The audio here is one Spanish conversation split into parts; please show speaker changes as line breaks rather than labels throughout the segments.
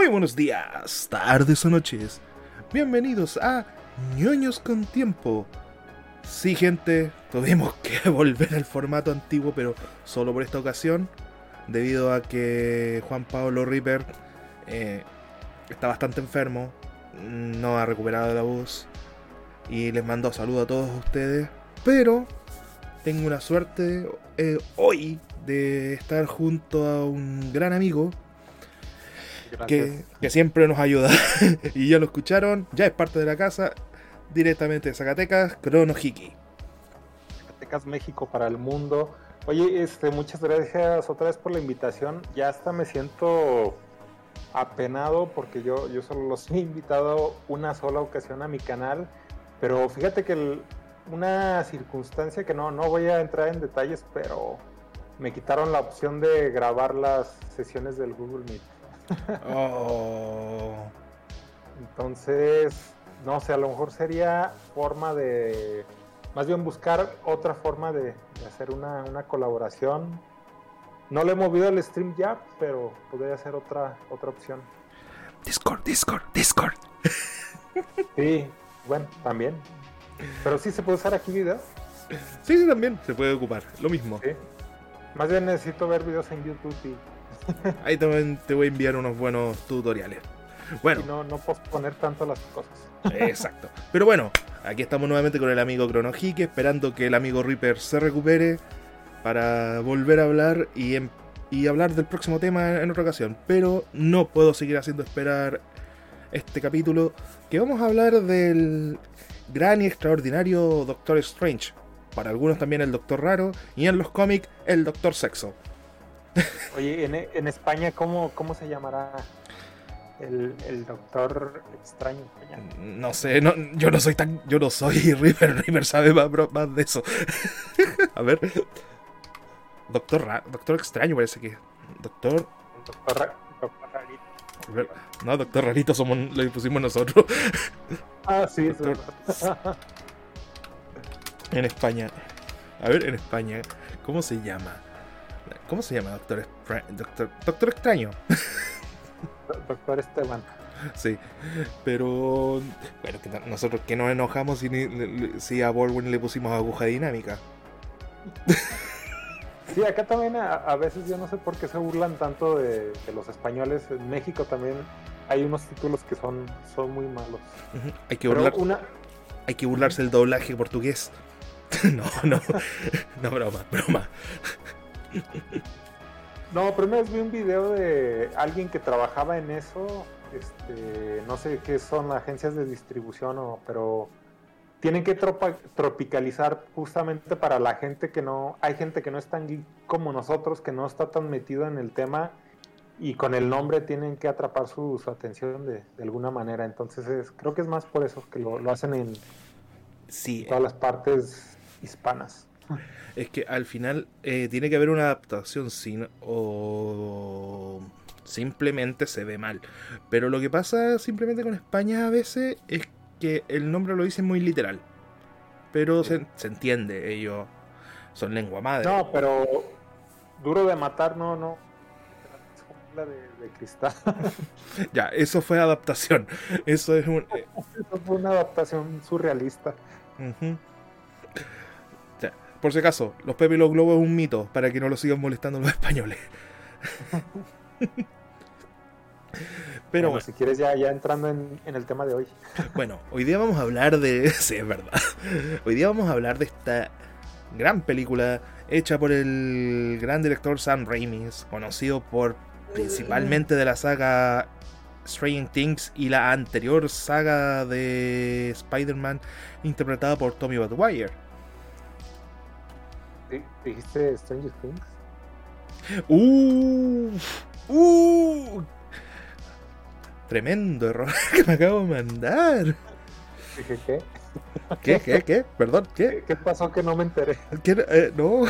Muy buenos días, tardes o noches. Bienvenidos a ñoños con tiempo. Sí, gente, tuvimos que volver al formato antiguo, pero solo por esta ocasión, debido a que Juan Pablo Ripper eh, está bastante enfermo, no ha recuperado la voz y les mando saludos a todos ustedes, pero tengo una suerte eh, hoy de estar junto a un gran amigo que, que, siempre nos ayuda. y ya lo escucharon, ya es parte de la casa, directamente de Zacatecas, Crono Hiki.
Zacatecas, México para el mundo. Oye, este, muchas gracias otra vez por la invitación. Ya hasta me siento apenado porque yo, yo solo los he invitado una sola ocasión a mi canal. Pero fíjate que el, una circunstancia que no, no voy a entrar en detalles, pero me quitaron la opción de grabar las sesiones del Google Meet.
Oh.
Entonces, no sé, a lo mejor sería forma de, más bien buscar otra forma de, de hacer una, una, colaboración. No le he movido el stream ya, pero podría ser otra, otra opción.
Discord, Discord, Discord.
Sí, bueno, también. Pero sí se puede usar aquí videos.
Sí, sí, también se puede ocupar, lo mismo.
Sí. Más bien necesito ver videos en YouTube y...
Ahí también te voy a enviar unos buenos tutoriales. Bueno.
Y no, no posponer tanto las cosas.
Exacto. Pero bueno, aquí estamos nuevamente con el amigo Cronojique, esperando que el amigo Reaper se recupere para volver a hablar y, en, y hablar del próximo tema en otra ocasión. Pero no puedo seguir haciendo esperar este capítulo, que vamos a hablar del gran y extraordinario Doctor Strange. Para algunos también el Doctor Raro y en los cómics el Doctor Sexo.
Oye, en, en España, ¿cómo, ¿cómo se llamará el, el, doctor extraño.
No sé, no, yo no soy tan. Yo no soy River. River sabe más, más de eso. A ver. Doctor, doctor extraño parece que. Doctor.
Doctor, doctor Rarito.
No, Doctor Rarito somos, lo pusimos nosotros.
Ah, sí,
doctor... En España. A ver, en España. ¿Cómo se llama? ¿Cómo se llama Doctor, doctor, doctor Extraño?
Doctor Esteban.
Sí, pero bueno, que nosotros que nos enojamos si, si a Baldwin le pusimos aguja dinámica.
Sí, acá también a, a, veces yo no sé por qué se burlan tanto de, de, los españoles. En México también hay unos títulos que son, son muy malos.
Uh -huh. Hay que burlar, una... hay que burlarse el doblaje portugués. no, no, no, broma, broma.
No, primero vi un video de alguien que trabajaba en eso. Este, no sé qué son agencias de distribución, o, pero tienen que tropa, tropicalizar justamente para la gente que no. Hay gente que no es tan geek como nosotros, que no está tan metido en el tema y con el nombre tienen que atrapar su, su atención de, de, alguna manera. Entonces, es, creo que es más por eso que lo, lo hacen en
sí,
todas las partes hispanas
es que al final eh, tiene que haber una adaptación sin o simplemente se ve mal. Pero lo que pasa simplemente con España a veces es que el nombre lo dicen muy literal. Pero sí. se, se, entiende, ellos son lengua madre.
No, pero duro de matar, no, no. La de, de cristal.
ya, eso fue adaptación. Eso es un.
eso fue una adaptación surrealista.
Uh -huh. Por si acaso, los Pepe y los Globos es un mito para que no lo sigan molestando los españoles.
Pero bueno, si quieres ya, ya entrando en, en, el tema de hoy.
Bueno, hoy día vamos a hablar de... Sí, es verdad. Hoy día vamos a hablar de esta gran película hecha por el gran director Sam Raimi, conocido por principalmente de la saga Strange Things y la anterior saga de Spider-Man interpretada por Tommy Maguire.
¿Dijiste Stranger Things?
Uh, uh, tremendo error que me acabo de mandar.
Dije, ¿qué?
¿Qué, qué, qué? Perdón, ¿qué?
¿Qué pasó que no me enteré?
¿Qué? Eh, no,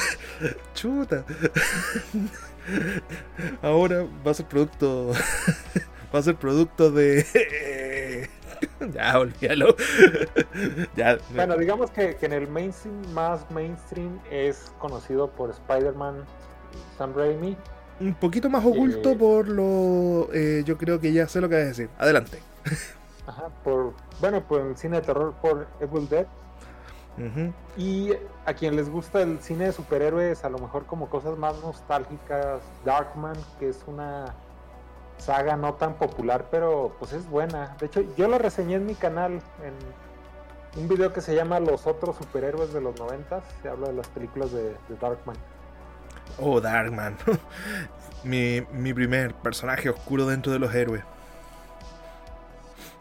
chuta. Ahora va a ser producto. Va a ser producto de. ya, olvídalo.
ya. Bueno, digamos que, que, en el mainstream más mainstream es conocido por Spider-Man Sam Raimi
un poquito más oculto
Eh.
por lo... eh, yo creo que ya sé lo que vas a decir. Adelante.
Ajá, por, bueno, por el cine de terror por Evil Dead.
Ujú.
Y a quien les gusta el cine de superhéroes, a lo mejor como cosas más nostálgicas, Darkman, que es una saga no tan popular, pero pues es buena. De hecho, yo lo reseñé en mi canal en un video que se llama Los otros superhéroes de los noventas. Se habla de las películas de, de Darkman.
Oh, Darkman. mi, mi primer personaje oscuro dentro de los héroes.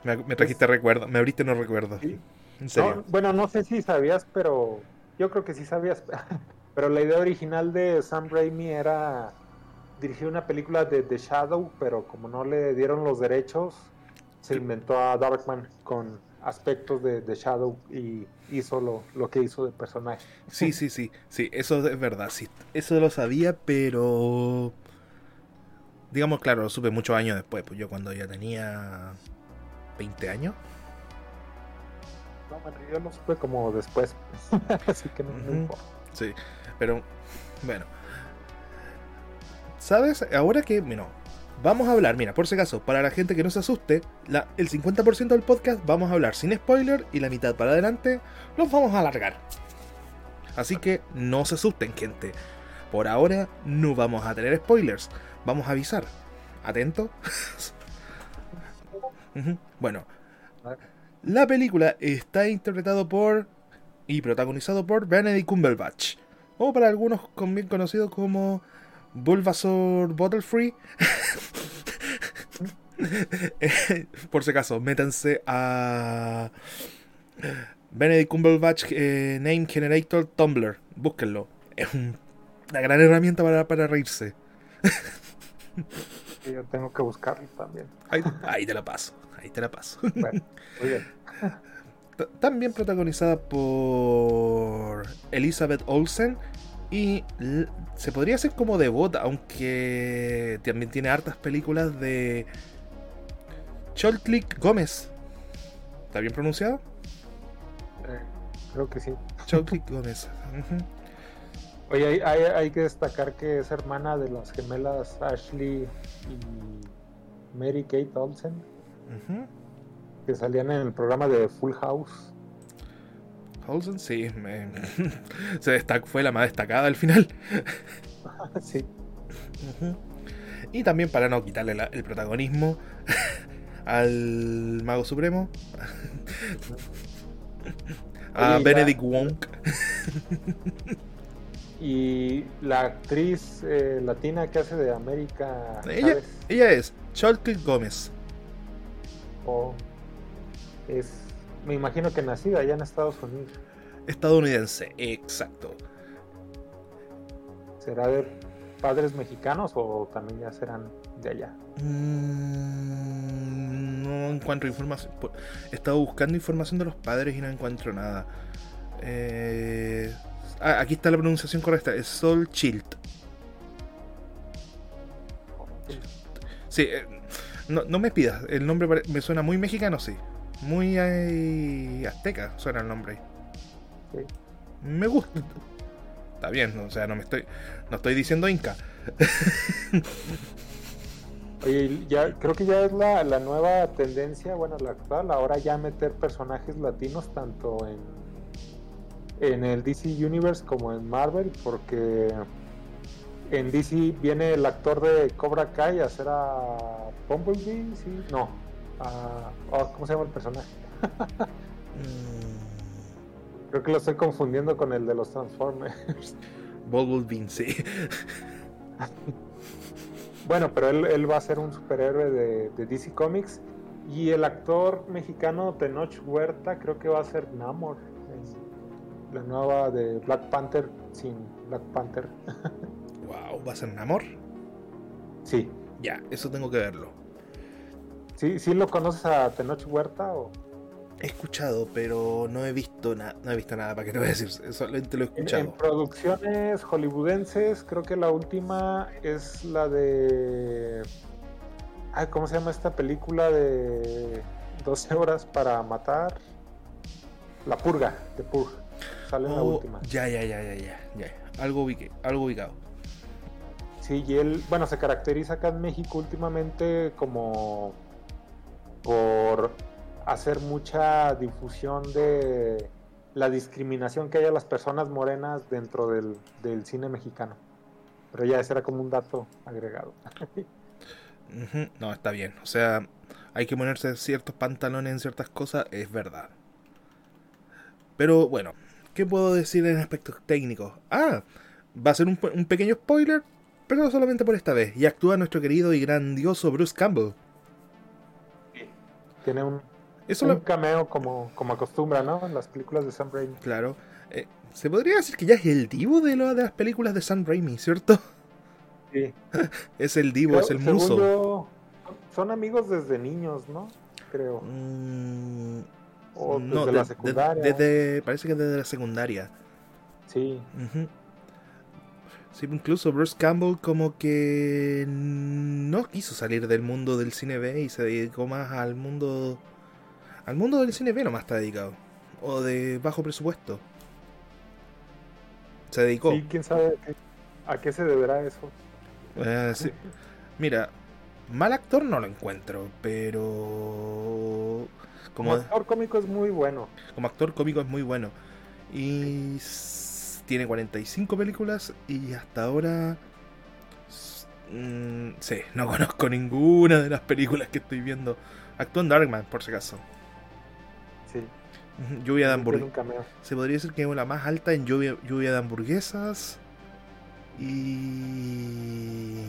Me, me trajiste recuerdo, me abriste no recuerdo.
Sí.
En serio.
No, bueno, no sé si sabías, pero yo creo que sí sabías. pero la idea original de Sam Raimi era dirigir una película de The Shadow, pero como no le dieron los derechos, se inventó a Darkman con aspectos de The Shadow y hizo lo, lo que hizo de personaje.
Sí, sí, sí, sí, eso es verdad, sí. Eso lo sabía, pero... Digamos, claro, lo supe muchos años después, pues yo cuando ya tenía 20 años.
No, bueno, yo lo supe como después, así que no, no
Ujú.
importa.
Sí, pero bueno. ¿Sabes? Ahora que, bueno, vamos a hablar, mira, por si acaso, para la gente que no se asuste, el 50% del podcast vamos a hablar sin spoiler y la mitad para adelante los vamos a alargar. Así que no se asusten, gente. Por ahora no vamos a tener spoilers, vamos a avisar. ¿Atento? Bueno, la película está interpretado por y protagonizado por Benedict Cumberbatch, o para algunos bien conocido como Bulbasaur Bottlefree. Por si acaso, métanse a Benedict Cumberbatch eh, Name Generator Tumblr, búsquenlo. Es un- una gran herramienta para, para reírse.
Y yo tengo que buscarlo también.
Ahí, ahí te la paso, ahí te la paso.
Bueno, muy bien.
También protagonizada por Elizabeth Olsen y se podría hacer como devota, aunque también tiene hartas películas de Choltlik Gómez. ¿Está bien pronunciado?
Eh, creo que sí.
Choltlik Gómez.
Oye, hay, hay- hay que destacar que es hermana de las gemelas Ashley y Mary Kate Olsen, que salían en el programa de Full House.
Olsen, sí, me- se destacó, fue la más destacada al final.
sí.
Y también para no quitarle la- el protagonismo al Mago Supremo, a
Oye,
Benedict
la-
Wong.
Y la actriz eh, latina que hace de América
Ella, ella es Choltlik Gómez.
o es, me imagino que nacida allá en Estados Unidos.
Estadounidense, exacto.
¿Será de padres mexicanos o también ya serán de allá?
Mm, no encuentro información. estado buscando información de los padres y no encuentro nada. Eh, ah, aquí está la pronunciación correcta. Es Sol Chilt. Sí, eh, no, no me pidas. El nombre me suena muy mexicano, sí. Muy eh, azteca suena el nombre.
Sí.
Me gusta. Está bien, o sea, no me estoy. No estoy diciendo Inca.
Oye, ya creo que ya es la, la nueva tendencia, bueno, la actual, ahora ya meter personajes latinos tanto en, en el DC Universe como en Marvel, porque en DC viene el actor de Cobra Kai a hacer a Bumblebee, sí, no, a- oh, ¿cómo se llama el personaje?
Mm,
Creo que lo estoy confundiendo con el de los Transformers.
Bumblebee, sí.
Bueno, pero él, él va a ser un superhéroe de, de DC Comics. Y el actor mexicano Tenoch Huerta creo que va a ser Namor. en La nueva de Black Panther sin Black Panther.
Wow, ¿va a ser Namor?
Sí.
Ya, eso tengo que verlo.
¿Sí, sí lo conoces a Tenoch Huerta? O...
He escuchado, pero no he visto nada. No he visto nada, ¿para qué te voy a decir? Solamente lo he
En, en
escuchado.
producciones hollywoodenses, creo que la última es la de... Ay, ¿cómo se llama esta película de 12 horas para matar? La Purga, de Purga. Sale en la
Oh,
última.
ya, ya, ya, ya, ya, ya. Algo, ubiqué, algo ubicado.
Sí, y él, bueno, se caracteriza acá en México últimamente como por hacer mucha difusión de la discriminación que hay a las personas morenas dentro del, del cine mexicano. Pero ya ese era como un dato agregado.
No, está bien. O sea, hay que ponerse ciertos pantalones en ciertas cosas, es verdad. Pero bueno, ¿qué puedo decir en aspectos técnicos? Ah, va a ser un, pequeño spoiler, pero solamente por esta vez. Y actúa nuestro querido y grandioso Bruce Campbell.
Tiene un, un cameo como, como acostumbra, ¿no? En las películas de Sam Raimi.
Claro. Eh, se podría decir que ya es el divo de, lo, de las películas de Sam Raimi, ¿cierto?
Sí.
es el divo, es el muso.
son amigos desde niños, ¿no? Creo. Mm,
o desde la secundaria. desde, parece que desde la secundaria.
Sí.
Sí, incluso Bruce Campbell como que no quiso salir del mundo del cine B y se dedicó más al mundo al mundo del cine B nomás está dedicado o de bajo presupuesto. Se dedicó.
Sí, quién sabe a qué se deberá eso.
Eh, Mira, mal actor no lo encuentro, pero.
Como, actor cómico es muy bueno.
Como actor cómico es muy bueno. Y tiene 45 películas y hasta ahora. Mm, sí, no conozco ninguna de las películas que estoy viendo. Actúa en Darkman, por si acaso.
Sí.
Lluvia de hamburguesas. Se podría decir que es la más alta en lluvia, lluvia de hamburguesas. Y.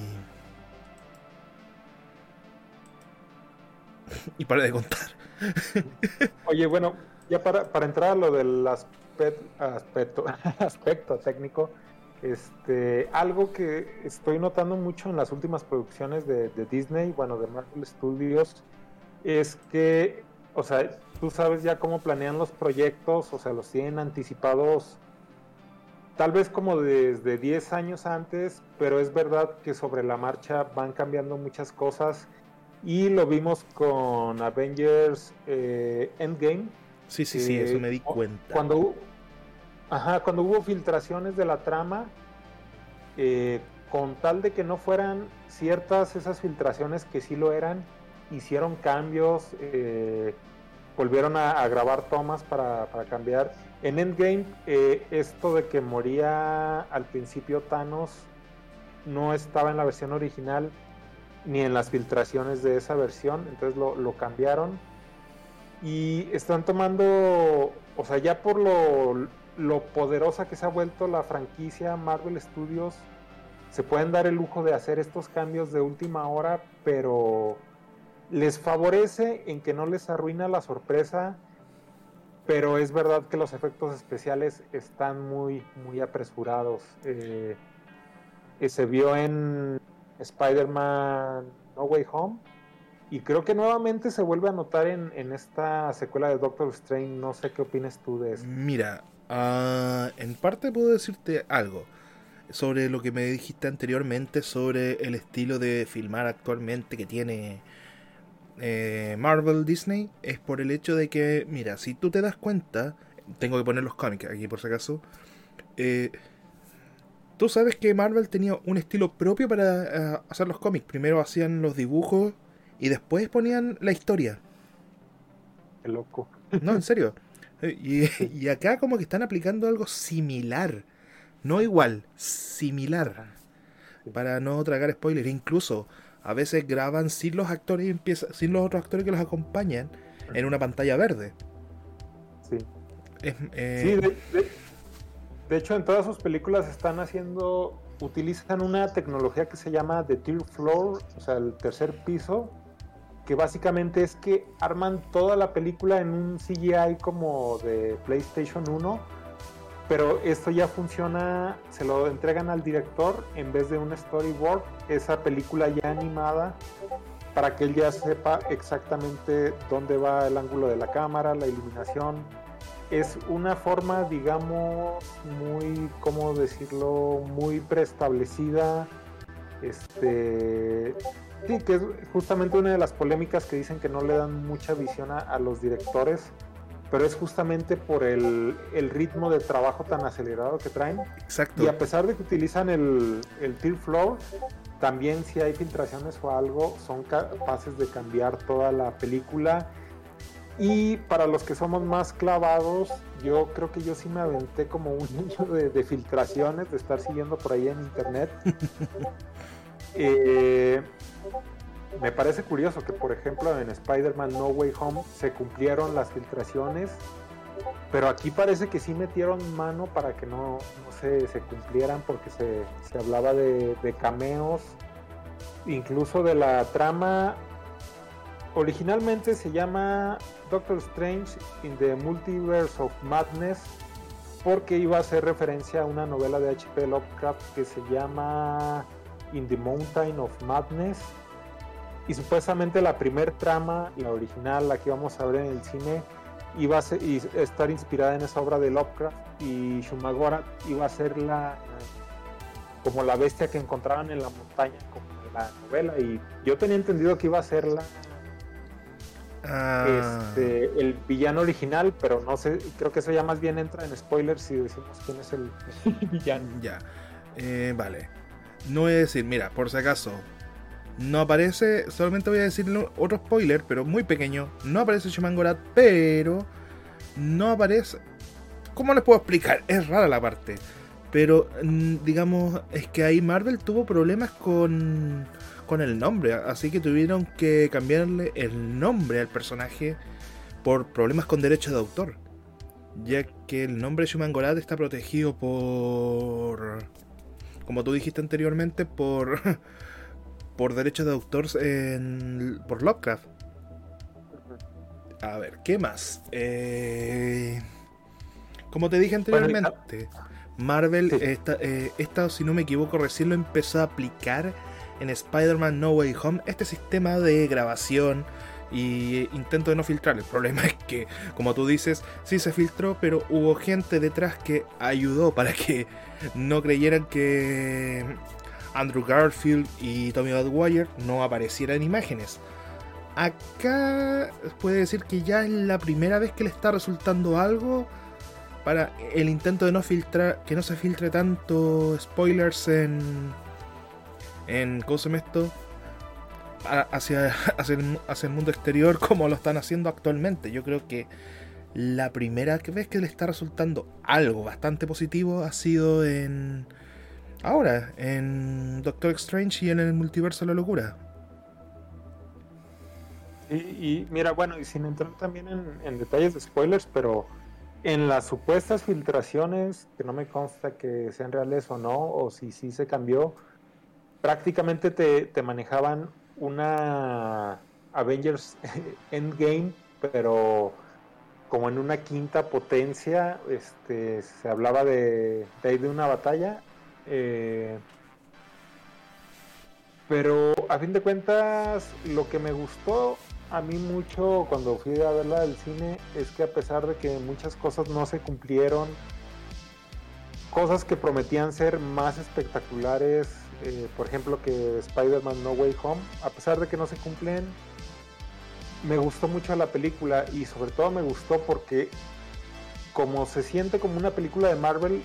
y para de contar.
Oye, bueno, ya para, para entrar a lo del aspecto, aspecto, técnico, este, algo que estoy notando mucho en las últimas producciones de, de, Disney, bueno, de Marvel Studios, es que, o sea, tú sabes ya cómo planean los proyectos, o sea, los tienen anticipados tal vez como desde 10 años antes, pero es verdad que sobre la marcha van cambiando muchas cosas y lo vimos con Avengers eh, Endgame.
Sí, sí, sí, eso me di cuenta.
Cuando, ajá, cuando hubo filtraciones de la trama, eh, con tal de que no fueran ciertas esas filtraciones que sí lo eran, hicieron cambios, eh, volvieron a, grabar tomas para, para cambiar en Endgame, eh, esto de que moría al principio Thanos no estaba en la versión original ni en las filtraciones de esa versión, entonces lo, cambiaron. Y están tomando, o sea, ya por lo, lo poderosa que se ha vuelto la franquicia Marvel Studios, se pueden dar el lujo de hacer estos cambios de última hora, pero les favorece en que no les arruina la sorpresa pero es verdad que los efectos especiales están muy, muy apresurados. Eh, eh, se vio en Spider-Man No Way Home y creo que nuevamente se vuelve a notar en, esta secuela de Doctor Strange. No sé qué opinas tú de eso.
Mira, ah, en parte puedo decirte algo sobre lo que me dijiste anteriormente sobre el estilo de filmar actualmente que tiene eh, Marvel Disney es por el hecho de que, mira, si tú te das cuenta, tengo que poner los cómics aquí por si acaso, eh, tú sabes que Marvel tenía un estilo propio para eh, hacer los cómics. Primero hacían los dibujos y después ponían la historia.
Qué loco.
No, en serio. Y, y acá como que están aplicando algo similar. No igual, similar. Para no tragar spoilers. Incluso a veces graban sin los actores y empieza, sin los otros actores que los acompañan en una pantalla verde.
Sí. Eh, de, hecho en todas sus películas están haciendo, utilizan una tecnología que se llama The Tier Floor, o sea, el tercer piso, que básicamente es que arman toda la película en un CGI como de PlayStation 1 pero esto ya funciona, se lo entregan al director en vez de un storyboard, esa película ya animada, para que él ya sepa exactamente dónde va el ángulo de la cámara, la iluminación. Es una forma, digamos, muy, ¿cómo decirlo?, muy preestablecida. Este, sí, que es justamente una de las polémicas que dicen que no le dan mucha visión a los directores pero es justamente por el, ritmo de trabajo tan acelerado que traen.
Exacto.
Y a pesar de que utilizan el, el Tear Floor, también si hay filtraciones o algo, son capaces de cambiar toda la película. Y para los que somos más clavados, yo creo que yo sí me aventé como un niño de, filtraciones, de estar siguiendo por ahí en internet. Eh, me parece curioso que, por ejemplo, en Spider-Man No Way Home se cumplieron las filtraciones, pero aquí parece que sí metieron mano para que no, se, cumplieran porque se, hablaba de, cameos, incluso de la trama. Originalmente se llama Doctor Strange in the Multiverse of Madness porque iba a hacer referencia a una novela de H.P. Lovecraft que se llama In the Mountain of Madness y supuestamente la primer trama, la original, la que vamos a ver en el cine, iba a, estar inspirada en esa obra de Lovecraft y Shumagora iba a ser la como la bestia que encontraban en la montaña como en la novela y yo tenía entendido que iba a ser la ah. este, el villano original, pero no sé, creo que eso ya más bien entra en spoilers si decimos quién es el, villano.
Ya, eh, vale. No voy a decir, mira, por si acaso, no aparece, solamente voy a decir otro spoiler, pero muy pequeño. No aparece Shumangorat, pero no aparece. ¿Cómo les puedo explicar? Es rara la parte. Pero mm, digamos, es que ahí Marvel tuvo problemas con, con el nombre. Así que tuvieron que cambiarle el nombre al personaje por problemas con derechos de autor. Ya que el nombre Shumangorat está protegido por. Como tú dijiste anteriormente, por. por derechos de autor en, por Lovecraft. A ver, ¿qué más? Eh, como te dije anteriormente, Marvel, eh, esta, si no me equivoco, recién lo empezó a aplicar en Spider-Man No Way Home, este sistema de grabación y intento de no filtrar. El problema es que, como tú dices, sí se filtró, pero hubo gente detrás que ayudó para que no creyeran que Andrew Garfield y Tommy Badwire no aparecieran en imágenes. Acá puede decir que ya es la primera vez que le está resultando algo para el intento de no filtrar, que no se filtre tanto spoilers en, en ¿cómo se llama esto? Hacia, hacia, el, hacia el mundo exterior como lo están haciendo actualmente. Yo creo que la primera vez que le está resultando algo bastante positivo ha sido en ahora en Doctor Strange y en el multiverso de la locura.
Y, mira, bueno, y sin entrar también en, detalles de spoilers, pero en las supuestas filtraciones, que no me consta que sean reales o no, o si sí se cambió, prácticamente te, te manejaban una Avengers Endgame, pero como en una quinta potencia, este, se hablaba de, de, de una batalla eh, pero a fin de cuentas, lo que me gustó a mí mucho cuando fui a verla del cine es que a pesar de que muchas cosas no se cumplieron, cosas que prometían ser más espectaculares, eh, por ejemplo que Spider-Man No Way Home, a pesar de que no se cumplen, me gustó mucho la película y sobre todo me gustó porque como se siente como una película de Marvel,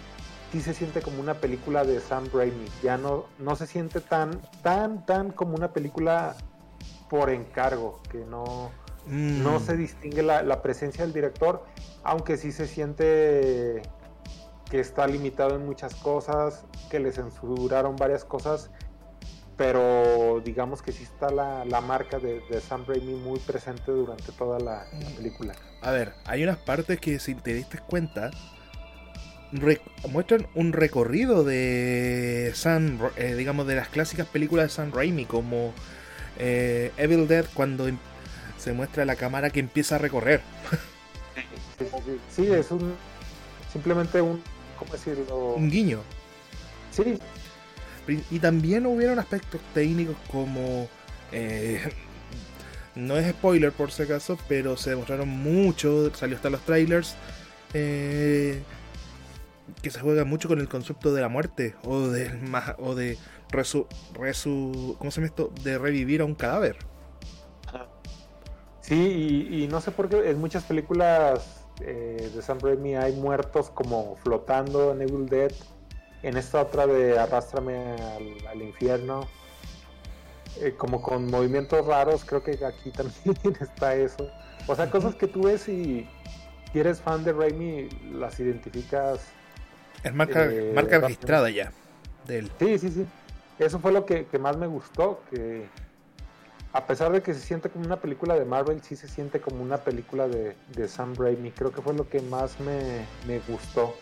sí se siente como una película de Sam Raimi. Ya no, no se siente tan, tan, tan como una película por encargo, que no, no mm. se distingue la, presencia del director, aunque sí se siente que está limitado en muchas cosas, que le censuraron varias cosas, pero digamos que sí está la, marca de, Sam Raimi muy presente durante toda la, la, película.
A ver, hay unas partes que si te diste cuenta, muestran un recorrido de Sam, eh, digamos, de las clásicas películas de Sam Raimi, como eh, Evil Dead, cuando em, se muestra la cámara que empieza a recorrer.
Sí, es un. Simplemente un. ¿Cómo decirlo?
Un guiño.
Sí.
Y también hubieron aspectos técnicos como. Eh, no es spoiler por si acaso, pero se demostraron mucho, salió hasta los trailers. Eh, que se juega mucho con el concepto de la muerte o de o de resu, resu, ¿cómo se llama esto? de revivir a un cadáver.
Sí, y, no sé por qué en muchas películas eh, de Sam Raimi hay muertos como flotando en Evil Dead. En esta otra de Arrástrame al, infierno. Eh, como con movimientos raros, creo que aquí también está eso. O sea, cosas que tú ves y si eres fan de Raimi, las identificas.
Es marca, eh, marca registrada ya de él.
Sí, sí, sí. Eso fue lo que, que más me gustó, que a pesar de que se siente como una película de Marvel, sí se siente como una película de, Sam Raimi. Creo que fue lo que más me, gustó.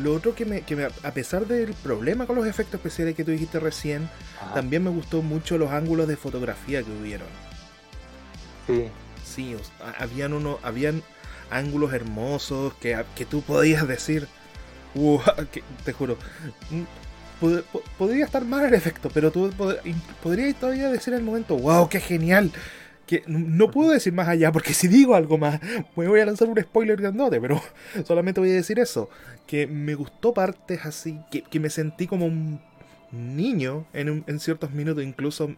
Lo otro que me, a pesar del problema con los efectos especiales que tú dijiste recién, también me gustó mucho los ángulos de fotografía que hubieron.
Sí.
Sí, habían uno, habían ángulos hermosos que, que tú podías decir, te juro, podría estar mal el efecto, pero tú podrías todavía decir en el momento, wow, qué genial. Que no puedo decir más allá, porque si digo algo más, me voy a lanzar un spoiler grandote, pero solamente voy a decir eso. Que me gustó partes así, que, me sentí como un niño en, ciertos minutos, incluso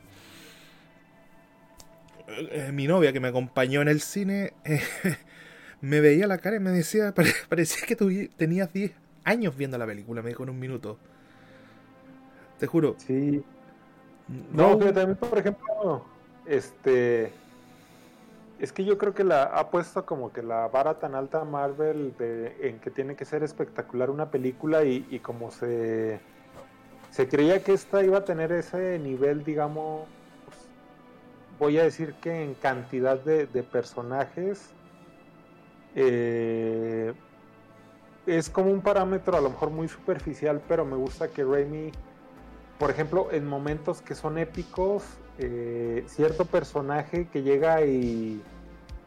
eh, mi novia que me acompañó en el cine me veía la cara y me decía, parecía que tú tenías 10 años viendo la película, me dijo en un minuto. Te juro.
Sí. No, pero también, por ejemplo, este. Es que yo creo que la ha puesto como que la vara tan alta Marvel de, en que tiene que ser espectacular una película y, como se, se creía que esta iba a tener ese nivel, digamos, voy a decir que en cantidad de, personajes, eh, es como un parámetro a lo mejor muy superficial, pero me gusta que Raimi por ejemplo, en momentos que son épicos, eh, cierto personaje que llega y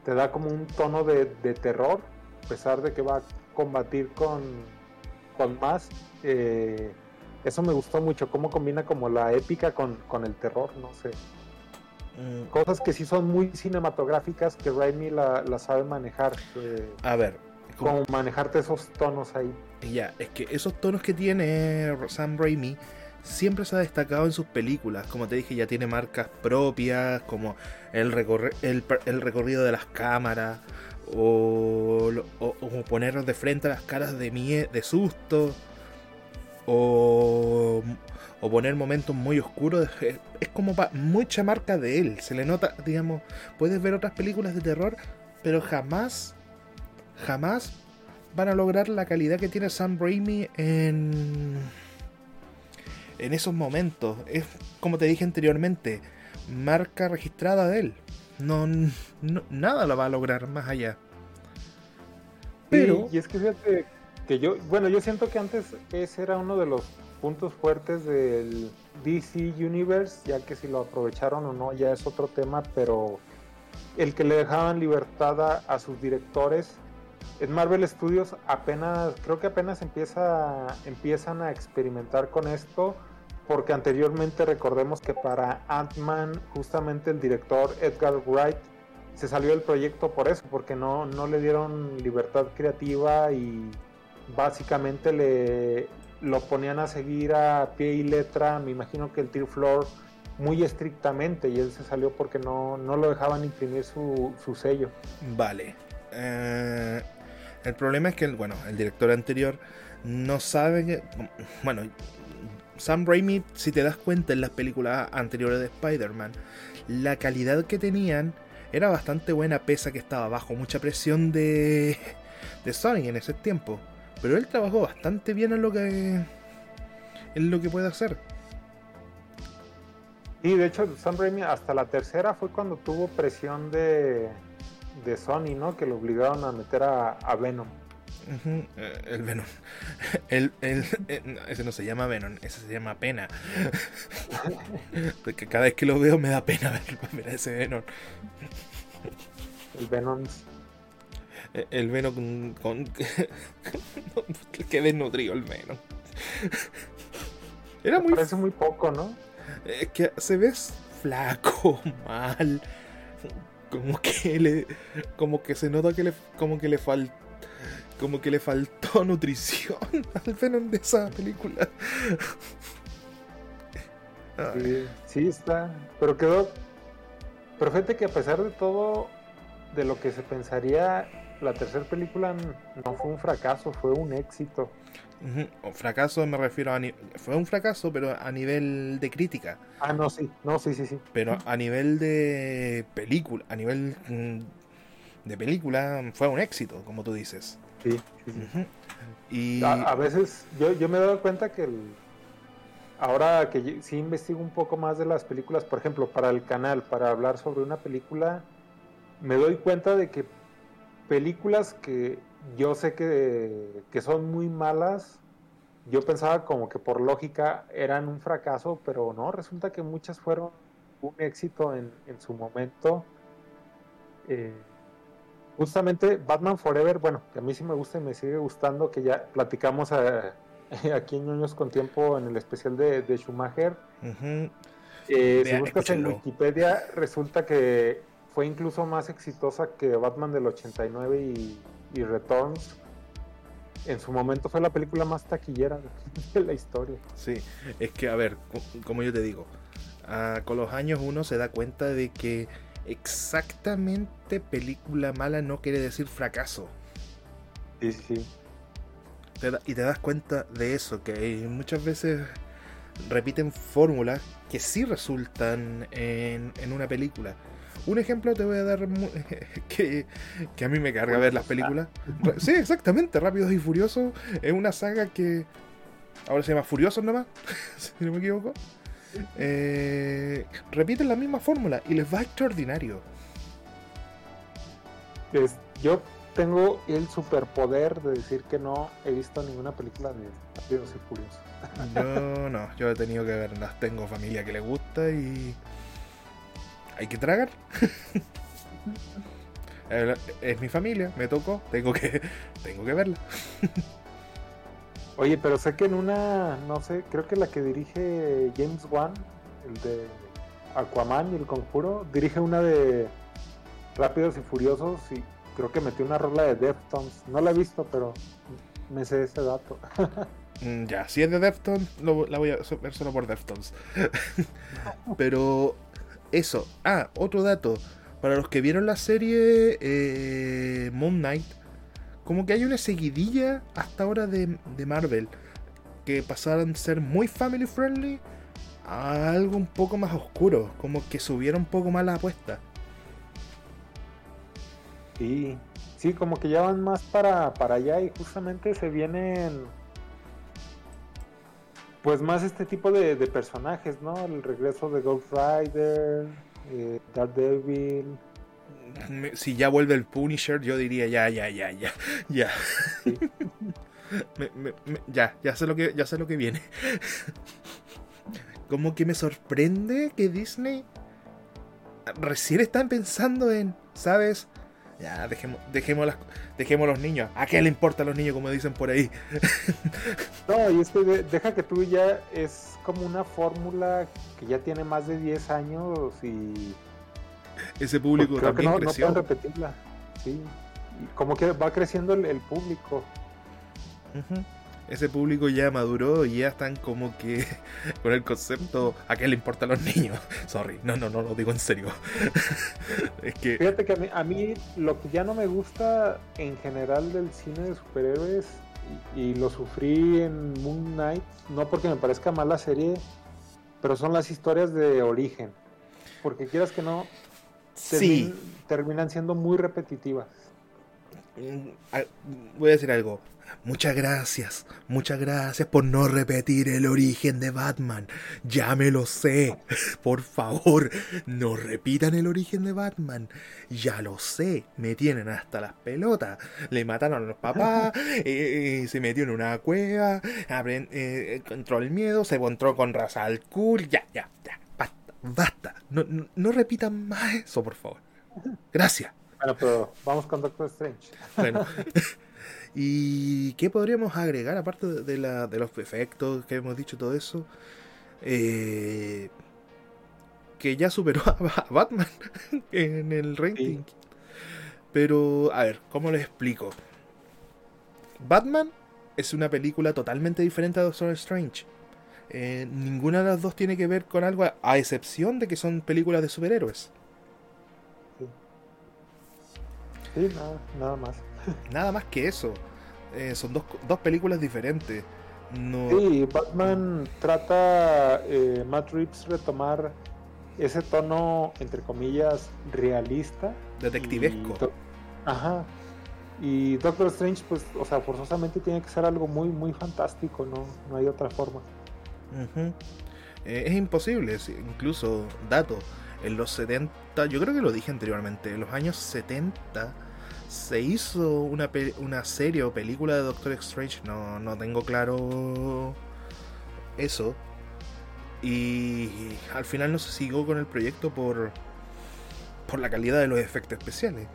te da como un tono de, terror, a pesar de que va a combatir con, con más. Eh, eso me gustó mucho, cómo combina como la épica con, el terror, no sé. Mm. Cosas que sí son muy cinematográficas que Raimi la, sabe manejar.
Eh, a ver.
Como manejarte esos tonos ahí.
Ya, es que esos tonos que tiene Sam Raimi siempre se ha destacado en sus películas. Como te dije, ya tiene marcas propias, como el, el, recorrido de las cámaras, o, ponernos de frente a las caras de, mie de susto, o, o poner momentos muy oscuros. Es como mucha marca de él. Se le nota, digamos, puedes ver otras películas de terror, pero jamás, jamás van a lograr la calidad que tiene Sam Raimi en en esos momentos. Es como te dije anteriormente, marca registrada de él. No, nada lo va a lograr más allá.
Pero. y es que fíjate que yo, bueno, yo siento que antes ese era uno de los puntos fuertes del DC Universe, ya que si lo aprovecharon o no ya es otro tema, pero el que le dejaban libertad a sus directores en Marvel Studios apenas, creo que apenas empieza, empiezan a experimentar con esto, porque anteriormente recordemos que para Ant-Man, justamente el director Edgar Wright se salió del proyecto por eso, porque no, no le dieron libertad creativa y básicamente le lo ponían a seguir a pie y letra, me imagino que el Tear Floor muy estrictamente y él se salió porque no, no lo dejaban imprimir su, su sello.
Vale. Eh, el problema es que, bueno, el director anterior no sabe que. Bueno, Sam Raimi, si te das cuenta en las películas anteriores de Spider-Man, la calidad que tenían era bastante buena, pese a que estaba bajo mucha presión de, de Sony en ese tiempo. Pero él trabajó bastante bien en lo que, en lo que puede hacer.
Y de hecho, Sam Raimi hasta la tercera fue cuando tuvo presión de, de Sony, ¿no? Que lo obligaron a meter a, Venom.
Eh, el Venom. El, ese no se llama Venom, ese se llama Pena. Porque cada vez que lo veo me da pena ver, ese Venom.
El Venom.
Eh, el Venom con. que desnutrido el Venom.
Era muy. Parece muy poco, ¿no?
Es que se ve flaco, mal como que le como que se nota que le como que le falta como que le faltó nutrición al Venom de esa película.
Sí, sí, está, pero quedó pero fíjate que a pesar de todo de lo que se pensaría, la tercera película no fue un fracaso, fue un éxito.
Fracaso me refiero a... Fue un fracaso, pero a nivel de crítica.
Ah, no, sí, no, sí, sí, sí.
Pero a nivel de película, a nivel mm, de película, fue un éxito, como tú dices.
Sí, sí, Y... A, veces yo, yo me he dado cuenta que ahora que sí investigo un poco más de las películas, por ejemplo, para el canal, para hablar sobre una película, me doy cuenta de que películas que yo sé que, son muy malas. Yo pensaba como que por lógica eran un fracaso, pero no, resulta que muchas fueron un éxito en, su momento. Eh, justamente Batman Forever, bueno, que a mí sí me gusta y me sigue gustando, que ya platicamos eh, aquí en Ñoños con Tiempo en el especial de, Schumacher. Eh, si buscas en Wikipedia, resulta que fue incluso más exitosa que Batman del 89 y y Returns en su momento fue la película más taquillera de la historia.
Sí, es que a ver, como yo te digo, ah, con los años uno se da cuenta de que exactamente película mala no quiere decir fracaso.
Sí, sí.
y te das cuenta de eso, que muchas veces repiten fórmulas que sí resultan en, en una película un ejemplo te voy a dar que, a mí me carga ver las películas. Sí, exactamente, Rápidos y Furiosos es una saga que ahora se llama Furiosos nomás, si no me equivoco. Eh, repiten la misma fórmula y les va extraordinario.
yo tengo el superpoder de decir que no he visto ninguna película de Rápidos y Furiosos.
Yo no, yo he tenido que verlas. Tengo familia que le gusta y hay que tragar. es mi familia, me tocó, tengo que, tengo que verla.
Oye, pero sé que en una, no sé, creo que la que dirige James Wan, el de Aquaman y el Conjuro, dirige una de Rápidos y Furiosos y creo que metió una rola de Deftones. No la he visto, pero me sé ese dato.
Mm, ya, si es de Deftones, la voy a ver solo por Deftones. pero eso. Ah, otro dato. Para los que vieron la serie eh, Moon Knight, como que hay una seguidilla hasta ahora de, Marvel que pasaron a ser muy family friendly a algo un poco más oscuro, como que subieron un poco más la apuesta.
Sí, sí, como que ya van más para, para allá y justamente se vienen pues más este tipo de, personajes, ¿no? El regreso de Ghost Rider, eh, Daredevil.
Si ya vuelve el Punisher, yo diría ya, ya, ya, ya, ya. ya, ya sé lo que, ya sé lo que viene. Como que me sorprende que Disney recién están pensando en, ¿sabes? Ya, dejemos, dejemos, las, dejemos los niños. ¿A qué le importa a los niños, como dicen por ahí?
no, y es que deja que tú ya es como una fórmula que ya tiene más de 10 años y.
Ese público también
no,
creció.
No pueden repetirla. Sí. como que va creciendo el, público
ese público ya maduró y ya están como que con el concepto a qué le importa a los niños. Sorry, no, no, no lo digo en serio.
es que... Fíjate que a mí, lo que ya no me gusta en general del cine de superhéroes y, lo sufrí en Moon Knight, no porque me parezca mala serie, pero son las historias de origen. Porque quieras que no, terminan siendo muy repetitivas.
Mm, voy a decir algo. Muchas gracias, muchas gracias por no repetir el origen de Batman. Ya me lo sé. Por favor, no repitan el origen de Batman. Ya lo sé. Me tienen hasta las pelotas. Le mataron a los papás, eh, eh, se metió en una cueva, eh, encontró el miedo, se encontró con Ra's al Ya, ya, ya. Basta, basta. No, no repitan más eso, por favor. Gracias.
Bueno, pero vamos con Doctor Strange. Bueno.
¿Y qué podríamos agregar aparte de, la, de los efectos que hemos dicho todo eso? Eh, que ya superó a Batman en el rating. Pero, a ver, ¿cómo les explico? Batman es una película totalmente diferente a Doctor Strange. Eh, ninguna de las dos tiene que ver con algo, a excepción de que son películas de superhéroes.
Sí, nada, más.
Nada más que eso. Eh, son dos, dos películas diferentes. No...
Sí, Batman trata eh, Matt Reeves retomar ese tono, entre comillas, realista.
Detectivesco.
Ajá. Y Doctor Strange, pues, o sea, forzosamente tiene que ser algo muy, muy fantástico, no, no hay otra forma.
Eh, es imposible, incluso, dato, en los 70, yo creo que lo dije anteriormente, en los años 70 se hizo una, una serie o película de Doctor Strange, no, no tengo claro eso. Y al final no se siguió con el proyecto por, por la calidad de los efectos especiales.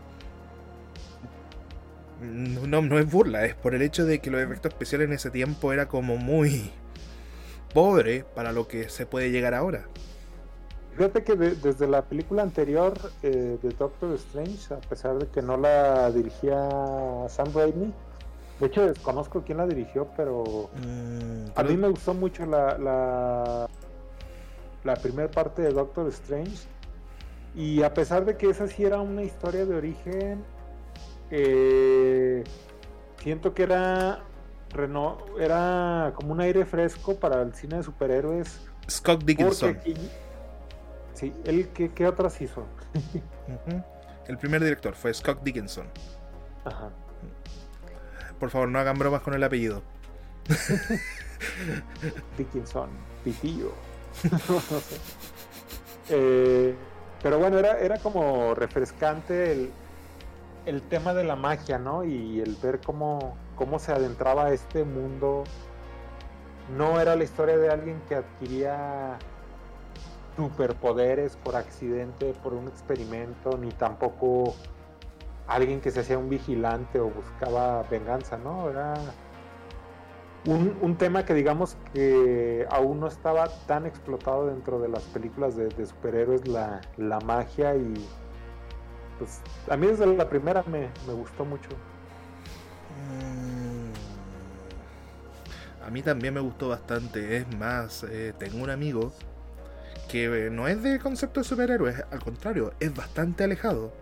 No, no es burla, es por el hecho de que los efectos especiales en ese tiempo era como muy pobre para lo que se puede llegar ahora.
Fíjate que desde la película anterior eh, de Doctor Strange, a pesar de que no la dirigía Sam Raimi, de hecho desconozco quién la dirigió, pero mm, a mí me gustó mucho la, la, la primera parte de Doctor Strange. Y a pesar de que esa sí era una historia de origen, eh, siento que era era como un aire fresco para el cine de superhéroes.
Scott Dickinson.
Sí, él, ¿qué, ¿qué, otras hizo?
El primer director fue Scott Dickinson. Ajá. Por favor, no hagan bromas con el apellido.
Dickinson, pitillo. Eh, pero bueno, era, era como refrescante el, el tema de la magia, ¿no? Y el ver cómo, cómo se adentraba a este mundo. No era la historia de alguien que adquiría superpoderes por accidente, por un experimento, ni tampoco alguien que se hacía un vigilante o buscaba venganza, ¿no? Era un, tema que digamos que aún no estaba tan explotado dentro de las películas de, superhéroes, la, la magia y pues a mí desde la primera me, gustó mucho.
Mm. A mí también me gustó bastante. Es más, eh, tengo un amigo que no es de concepto de superhéroes, al contrario, es bastante alejado.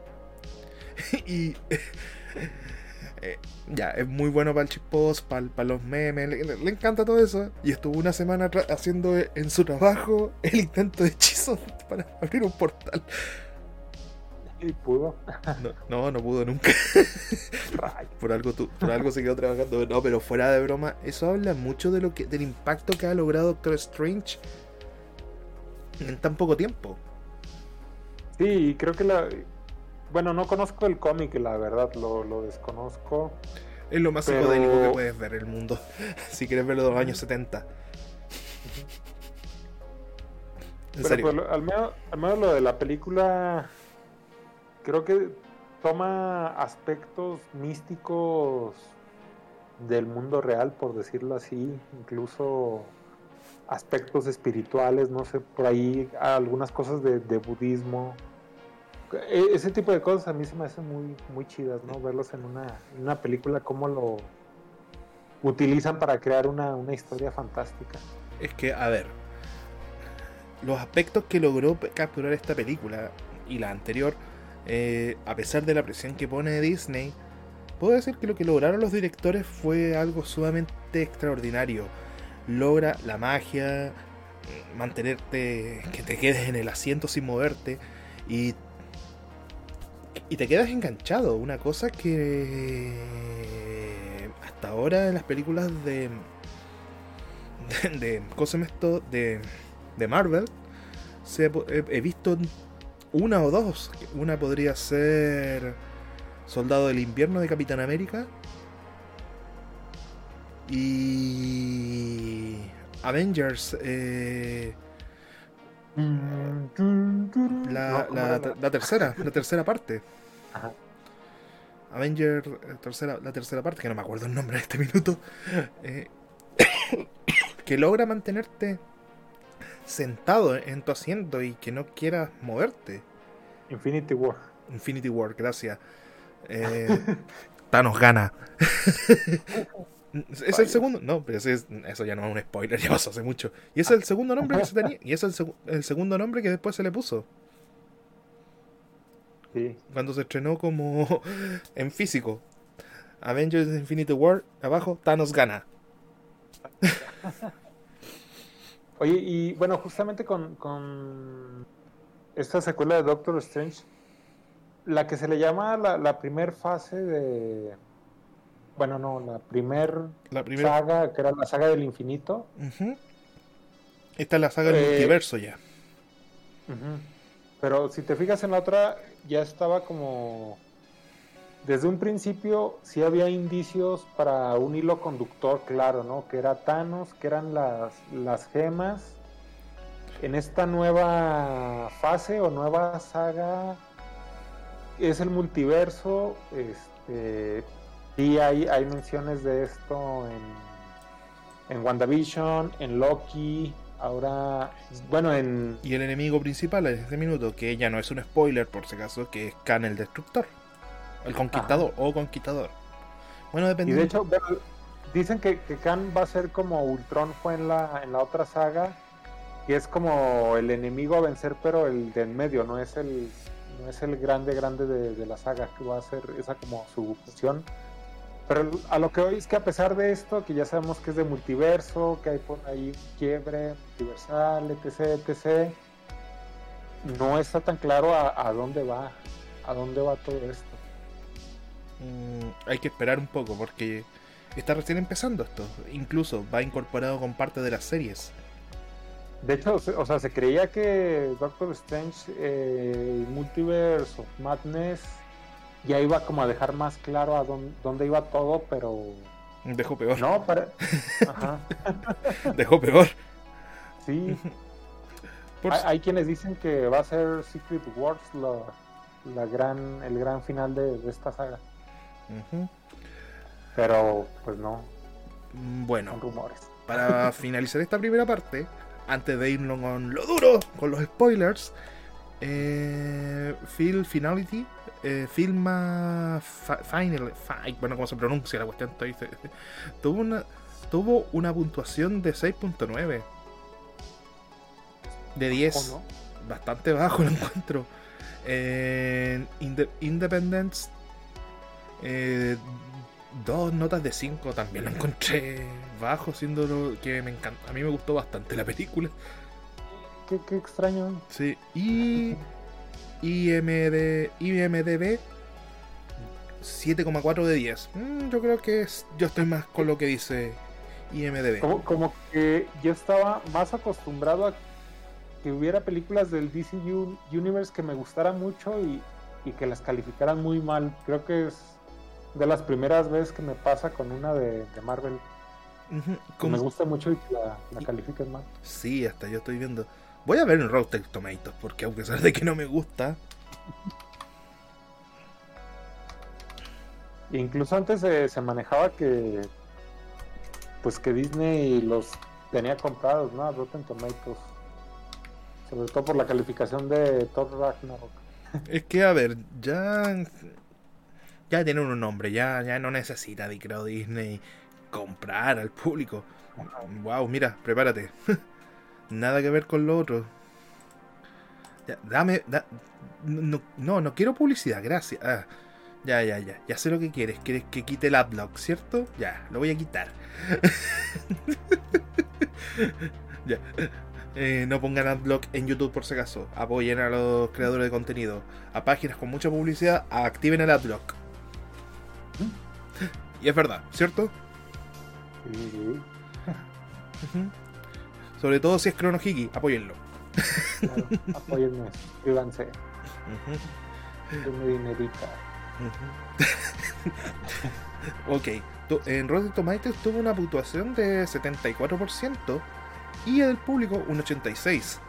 y eh, ya, es muy bueno para el chipos, para, para los memes, le, le, encanta todo eso. Y estuvo una semana haciendo en su trabajo el intento de hechizo para abrir un portal.
¿Y pudo?
No, no, pudo nunca. por algo tú, por algo se quedó trabajando. No, pero fuera de broma, eso habla mucho de lo que, del impacto que ha logrado Doctor Strange en tan poco tiempo.
Sí, creo que la. Bueno, no conozco el cómic, la verdad, lo, desconozco.
Es lo más psicodélico que puedes ver el mundo. si quieres verlo de los años 70.
pero al, menos, al menos lo de la película creo que toma aspectos místicos del mundo real, por decirlo así, incluso aspectos espirituales, no sé, por ahí algunas cosas de, budismo. E, ese tipo de cosas a mí se me hacen muy, muy chidas, ¿no? Verlos en una, película, cómo lo utilizan para crear una, una historia fantástica.
Es que, a ver, los aspectos que logró capturar esta película y la anterior eh, a pesar de la presión que pone Disney, puedo decir que lo que lograron los directores fue algo sumamente extraordinario. Logra la magia, mantenerte, que te quedes en el asiento sin moverte y, y te quedas enganchado. Una cosa que hasta ahora en las películas de de, de, esto? de, de Marvel se, he visto una o dos. Una podría ser Soldado del Invierno de Capitán América. Y Avengers. Eh, la, la, tercera, la tercera parte. Avengers, eh, tercera, la tercera parte, que no me acuerdo el nombre en este minuto. Eh, que logra mantenerte sentado en tu asiento y que no quieras moverte.
Infinity War.
Infinity War, gracias. Eh, Thanos gana. es el segundo. No, pero eso ya no es un spoiler, ya pasó hace mucho. Y es el segundo nombre que se tenía. Y es el, segundo nombre que después se le puso.
Sí.
Cuando se estrenó como en físico. Avengers Infinity War, abajo, Thanos gana.
Oye, y bueno, justamente con, con esta secuela de Doctor Strange, la que se le llama la, la primer fase de... Bueno, no, la primer
La primera.
saga, que era la saga del infinito.
Esta es la saga del
Eh,
multiverso ya.
Pero si te fijas en la otra, ya estaba como... Desde un principio sí había indicios para un hilo conductor claro, ¿no? Que era Thanos, que eran las, las gemas. En esta nueva fase o nueva saga es el multiverso. Este, sí hay, hay menciones de esto en, en WandaVision, en Loki, ahora, bueno, en...
Y el enemigo principal en este minuto, que ya no es un spoiler por si acaso, que es Khan el Destructor. El Conquistador o Conquistador. Bueno,
Y
depende.
de hecho, bueno, dicen que, que Khan va a ser como Ultron fue en la, en la otra saga, que es como el enemigo a vencer, pero el de en medio, no es el, no es el grande, grande de, de la saga, que va a ser esa como su función. Pero a lo que hoy es que a pesar de esto, que ya sabemos que es de multiverso, que hay por ahí un quiebre multiversal, etc, etc, no está tan claro a, a dónde va, a dónde va todo esto.
Mm, hay que esperar un poco porque está recién empezando esto. Incluso va incorporado con parte de las series.
De hecho, o sea, se creía que Doctor Strange eh, Multiverse of Madness ya iba como a dejar más claro a dónde, dónde iba todo, pero
Dejó peor.
no, para... Ajá,
Dejó peor.
sí.
Por-
Hay, hay quienes dicen que va a ser Secret Wars la, la gran, el gran final de, de esta saga,
Ujú.
pero pues no,
Mm, Bueno,
son rumores.
para finalizar esta primera parte, antes de irnos con lo duro, con los spoilers, eh, Phil Finality, eh, Filma Fi- Final, Fi- bueno, ¿cómo se pronuncia la cuestión? Estoy- tuvo, una, tuvo una puntuación de 6.9 de 10,
¿O no?
bastante bajo lo encuentro. En Inde- Independence, eh, dos notas de 5 también lo encontré bajo, siendo lo que me encanta. A mí me gustó bastante la película.
Qué, qué extraño.
Sí, y IMD, IMDB 7,4 de 10. Mm, yo creo que es, yo estoy más con lo que dice IMDB.
Como, como que yo estaba más acostumbrado a que hubiera películas del DC Universe que me gustaran mucho y, y que las calificaran muy mal. Creo que es de las primeras veces que me pasa con una de, de Marvel. Que me gusta mucho y que la, la califiquen mal.
Sí, hasta yo estoy viendo. Voy a ver en Rotten Tomatoes, porque aunque sea de que no me gusta,
incluso antes se, se manejaba que pues que Disney los tenía comprados, ¿no? A Rotten Tomatoes. Sobre todo por la calificación de Thor Ragnarok.
es que a ver, ya. Ya tiene un nombre, ya, ya no necesita, creo, Disney comprar al público. Wow, mira, prepárate. Nada que ver con lo otro. Ya, dame. da- no, no, no quiero publicidad, gracias. Ah, ya, ya, ya. Ya sé lo que quieres. Quieres que quite el adblock, ¿cierto? Ya, lo voy a quitar. ya. Eh, no pongan adblock en YouTube por si acaso. Apoyen a los creadores de contenido. A páginas con mucha publicidad, activen el adblock. Y es verdad, ¿cierto? Ujú. Sobre todo si es Chrono Hiki, apóyenlo.
claro. Apóyenme, suscríbanse, dinerita.
ok, tu- en Rotten Tomatoes tuvo una puntuación de 74% y el público un 86%.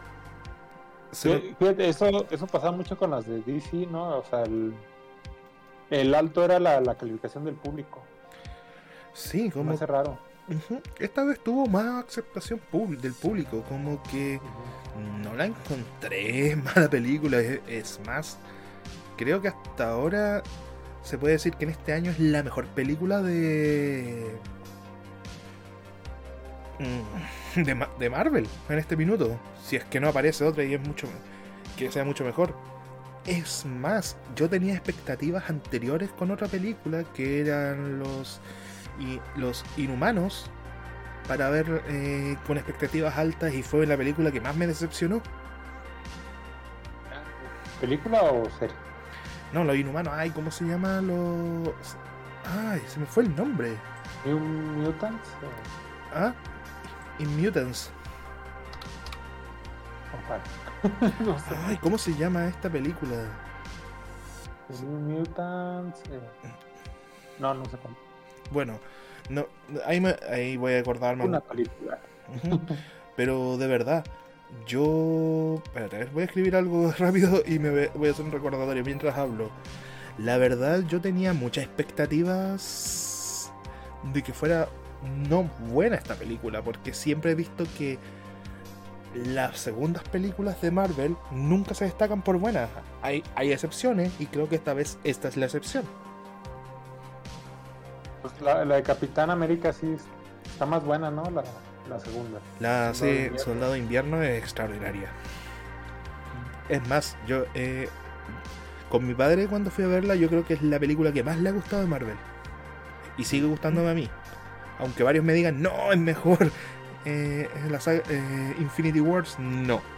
Se lo-
Sí, fíjate, eso, eso pasaba mucho con las de DC, ¿no? O sea, el, el alto era la, la calificación del público.
sí,
Me
como
hace raro.
Esta vez tuvo más aceptación del público, como que no la encontré mala película, es, más, creo que hasta ahora se puede decir que en este año es la mejor película de mm, de, de Marvel en este minuto, si es que no aparece otra y es mucho que sea mucho mejor. Es más, yo tenía expectativas anteriores con otra película que eran los, y, los Inhumanos para ver eh, con expectativas altas y fue la película que más me decepcionó.
¿Película o serie?
No, los Inhumanos, ay, ¿cómo se llama? Los... Ay, se me fue el nombre.
¿New Mutants?
¿Ah? Inmutants.
no sé.
Ay, ¿cómo se llama esta película?
Mutants. eh. No, no sé cómo.
Bueno, no, ahí, me- ahí voy a acordarme.
Una película.
Pero de verdad, yo. Espérate, voy a escribir algo rápido y me voy a hacer un recordatorio mientras hablo. La verdad, yo tenía muchas expectativas de que fuera no buena esta película, porque siempre he visto que las segundas películas de Marvel nunca se destacan por buenas. Hay, hay excepciones y creo que esta vez esta es la excepción.
Pues la, la de Capitán América sí está más buena, ¿no? La, la segunda.
La serie
Invierno.
Soldado de Invierno es extraordinaria. Es más, yo eh, con mi padre cuando fui a verla, yo creo que es la película que más le ha gustado de Marvel. Y sigue gustándome a mí. Aunque varios me digan, no, es mejor eh, la saga, eh, Infinity Wars, no.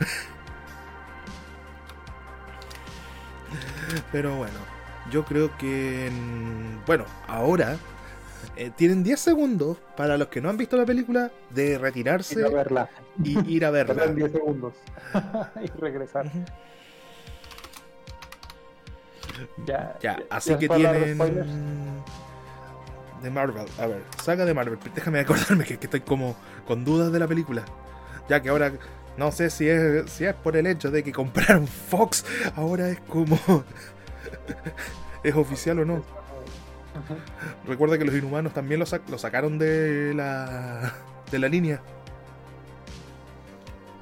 Pero bueno, yo creo que... Bueno, ahora eh, tienen 10 segundos para los que no han visto la película de retirarse
Ir a verla.
y ir a
Verla
verla.
en 10 segundos. y regresar.
Ujú.
Ya,
Ya, así
¿ya
que tienen de Marvel. A ver, saga de Marvel. Déjame acordarme que, que estoy como con dudas de la película. Ya que ahora no sé si es si es por el hecho de que compraron Fox, ahora es como es oficial o no. Recuerda que los inhumanos también lo, sac- lo sacaron de la de la línea.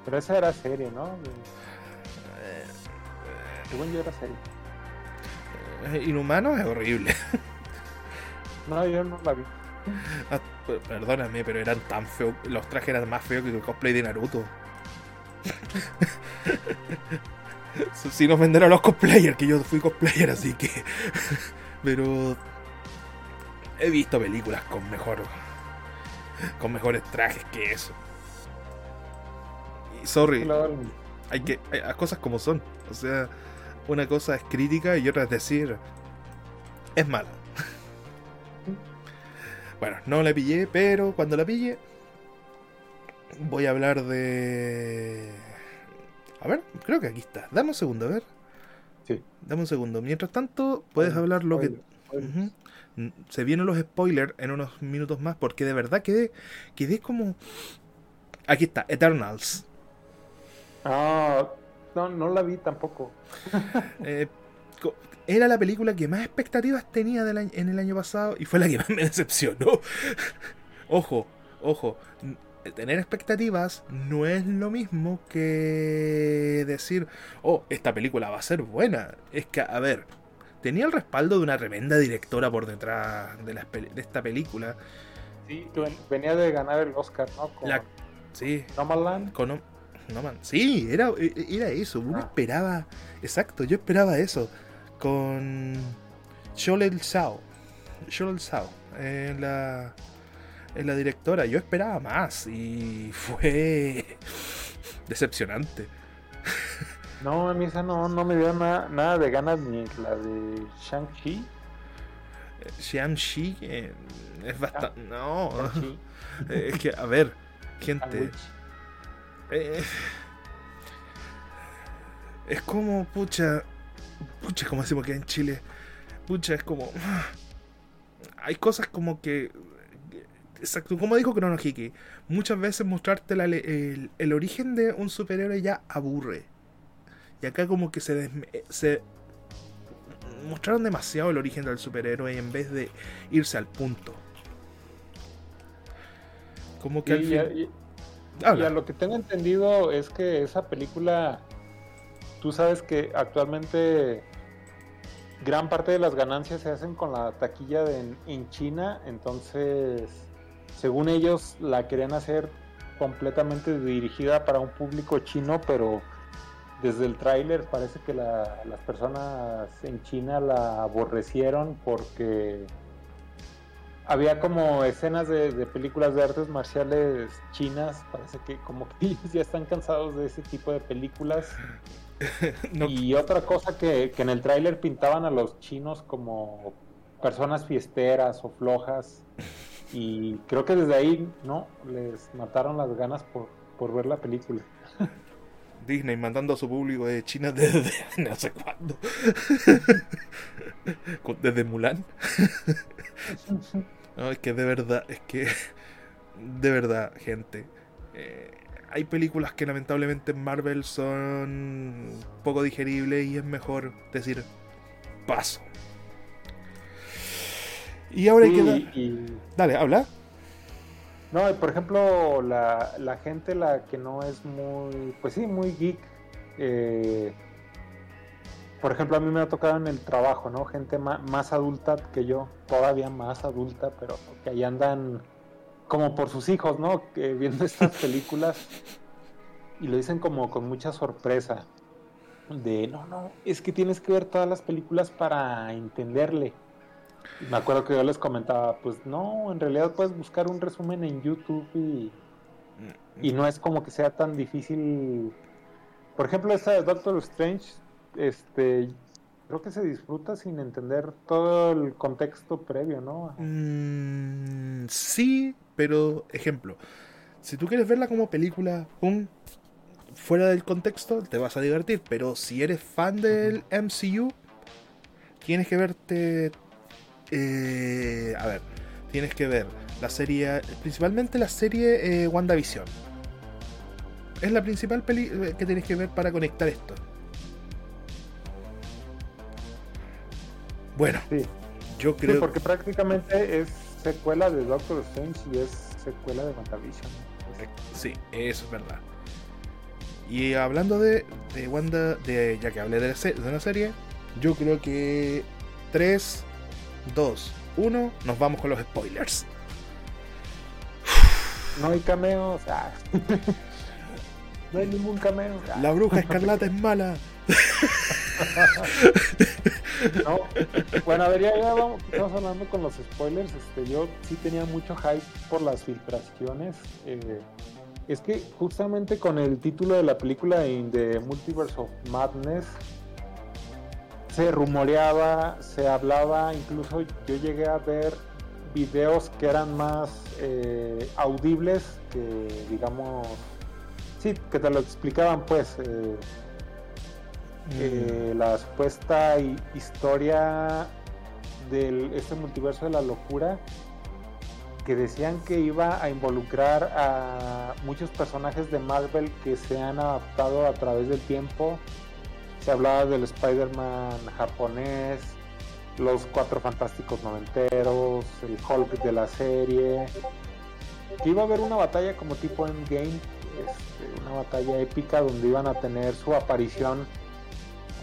Pero esa era serie, ¿no? Según yo era serie.
Eh, Inhumanos es horrible.
No, yo no la vi.
Ah, Perdóname, pero eran tan feos. Los trajes eran más feos que el cosplay de Naruto. Sin ofender a los cosplayers, que yo fui cosplayer, así que. Pero. He visto películas con mejor. Con mejores trajes que eso. Y sorry, hay que. Hay las cosas como son. O sea, una cosa es crítica y otra es decir. Es mala. Bueno, no la pillé, pero cuando la pille. Voy a hablar de. A ver, creo que aquí está. Dame un segundo, a ver.
Sí.
Dame un segundo. Mientras tanto, puedes hablar lo que.
spoilers.
Se vienen los spoilers en unos minutos más porque de verdad quedé, quedé como... Aquí está, Eternals.
Ah, no, no la vi tampoco.
Eh, era la película que más expectativas tenía del año- en el año pasado y fue la que más me decepcionó. ojo, ojo. Tener expectativas no es lo mismo que decir, oh, esta película va a ser buena. Es que, a ver, tenía el respaldo de una tremenda directora por detrás de, esta película.
Sí, que venía de ganar el Oscar, ¿no? Con
La- Sí,
Nomadland.
con no, man. Sí, era, e- era eso. Uno
Ah.
esperaba. Exacto, yo esperaba eso. Con Sholel Sao. Sholel Sao. En la, en la directora. Yo esperaba más. Y fue decepcionante.
No, a mí esa no, no me dio na- nada de ganas ni la de Shang-Chi.
Xian-Shi eh, es bastante. No,
Shang-Chi,
es que, a ver, gente.
Sandwich.
Eh, es como, pucha. Pucha, como decimos que en Chile. Pucha, es como. Hay cosas como que. Exacto, como dijo Chrono Hiki, muchas veces mostrarte la le- el, el origen de un superhéroe ya aburre. Y acá como que se, desme- se mostraron demasiado el origen del superhéroe en vez de irse al punto. Como que al
Y, a-
fin...
y- a lo que tengo entendido es que esa película, tú sabes que actualmente gran parte de las ganancias se hacen con la taquilla de en, en China, entonces, según ellos, la querían hacer completamente dirigida para un público chino, pero desde el tráiler parece que las personas en China la aborrecieron porque había como escenas de, películas de artes marciales chinas, parece que como que ellos ya están cansados de ese tipo de películas. Y otra cosa que, que en el tráiler pintaban a los chinos como personas fiesteras o flojas. Y creo que desde ahí, ¿no? Les mataron las ganas por, por ver la película.
Disney mandando a su público de China desde no sé cuándo. desde Mulan. no, es que de verdad, es que de verdad, gente. Eh, hay películas que lamentablemente en Marvel son poco digeribles y es mejor decir paso. Y ahora hay que Dale, habla.
No, por ejemplo, la, la, gente la que no es muy, pues sí, muy geek. Eh, por ejemplo, a mí me ha tocado en el trabajo, ¿no? Gente más, adulta que yo, todavía más adulta, pero que ahí andan como por sus hijos, ¿no? Que viendo estas películas y lo dicen como con mucha sorpresa. De, no, no, es que tienes que ver todas las películas para entenderle. Me acuerdo que yo les comentaba, pues no, en realidad puedes buscar un resumen en YouTube y, mm, y no es como que sea tan difícil. Por ejemplo, esta de Doctor Strange, este, creo que se disfruta sin entender todo el contexto previo, ¿no?
Mm, sí, pero ejemplo, si tú quieres verla como película, un fuera del contexto, te vas a divertir, pero si eres fan del MCU, tienes que verte eh, a ver, tienes que ver la serie, principalmente la serie eh, WandaVision. Es la principal peli eh, que tienes que ver para conectar esto. Bueno, yo creo.
porque prácticamente es secuela de Doctor Strange y es secuela de WandaVision.
Sí, eso es verdad. Y hablando de, de Wanda, de, ya que hablé de, de una serie, yo creo que tres 2, 1, nos vamos con los spoilers.
No hay cameos. no hay ningún cameo.
La bruja escarlata es mala.
no. Bueno, a ver, ya, vamos, estamos hablando con los spoilers. Este, yo sí tenía mucho hype por las filtraciones. Eh, es que justamente con el título de la película In the Multiverse of Madness se rumoreaba, se hablaba, incluso yo llegué a ver videos que eran más eh, audibles que digamos, sí, que te lo explicaban pues eh, eh, mm. la supuesta historia de este multiverso de la locura que decían que iba a involucrar a muchos personajes de Marvel que se han adaptado a través del tiempo se hablaba del Spider-Man japonés, los cuatro fantásticos noventeros, el Hulk de la serie. Que iba a haber una batalla como tipo Endgame, este, una batalla épica donde iban a tener su aparición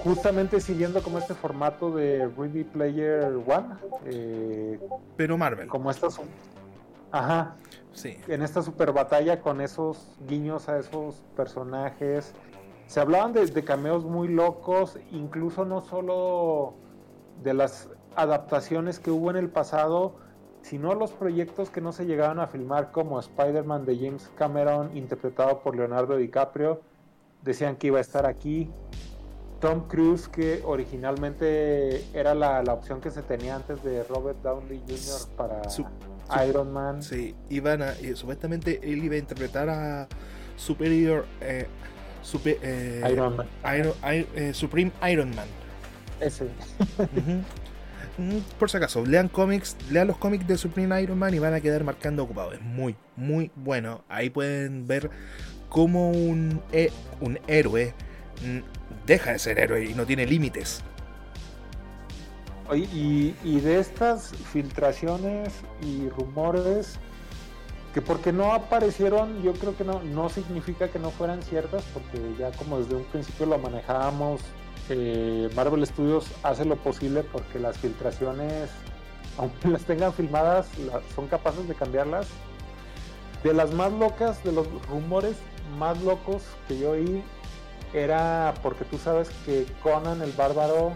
justamente siguiendo como este formato de Ready Player One. Eh,
Pero Marvel.
Como estas. Ajá. Sí. En esta super batalla con esos guiños a esos personajes se hablaban de, cameos muy locos, incluso no solo de las adaptaciones que hubo en el pasado, sino los proyectos que no se llegaron a filmar como Spider-Man de James Cameron, interpretado por Leonardo DiCaprio, decían que iba a estar aquí. Tom Cruise, que originalmente era la, opción que se tenía antes de Robert Downey Jr. para Iron Man.
Sí, iban a, supuestamente él iba a interpretar a Superior eh, eh, Iron Man. Eh, Supreme Iron Man.
Ese.
Por si acaso, lean cómics, lean los cómics de Supreme Iron Man y van a quedar marcando ocupados. Es muy, muy bueno. Ahí pueden ver cómo un, un héroe mm, deja de ser héroe y no tiene límites.
Y, y de estas filtraciones y rumores, que porque no aparecieron, yo creo que no, no significa que no fueran ciertas, porque ya como desde un principio lo manejábamos, eh, Marvel Studios hace lo posible porque las filtraciones, aunque las tengan filmadas, son capaces de cambiarlas. De las más locas, de los rumores más locos que yo oí, era porque tú sabes que Conan el Bárbaro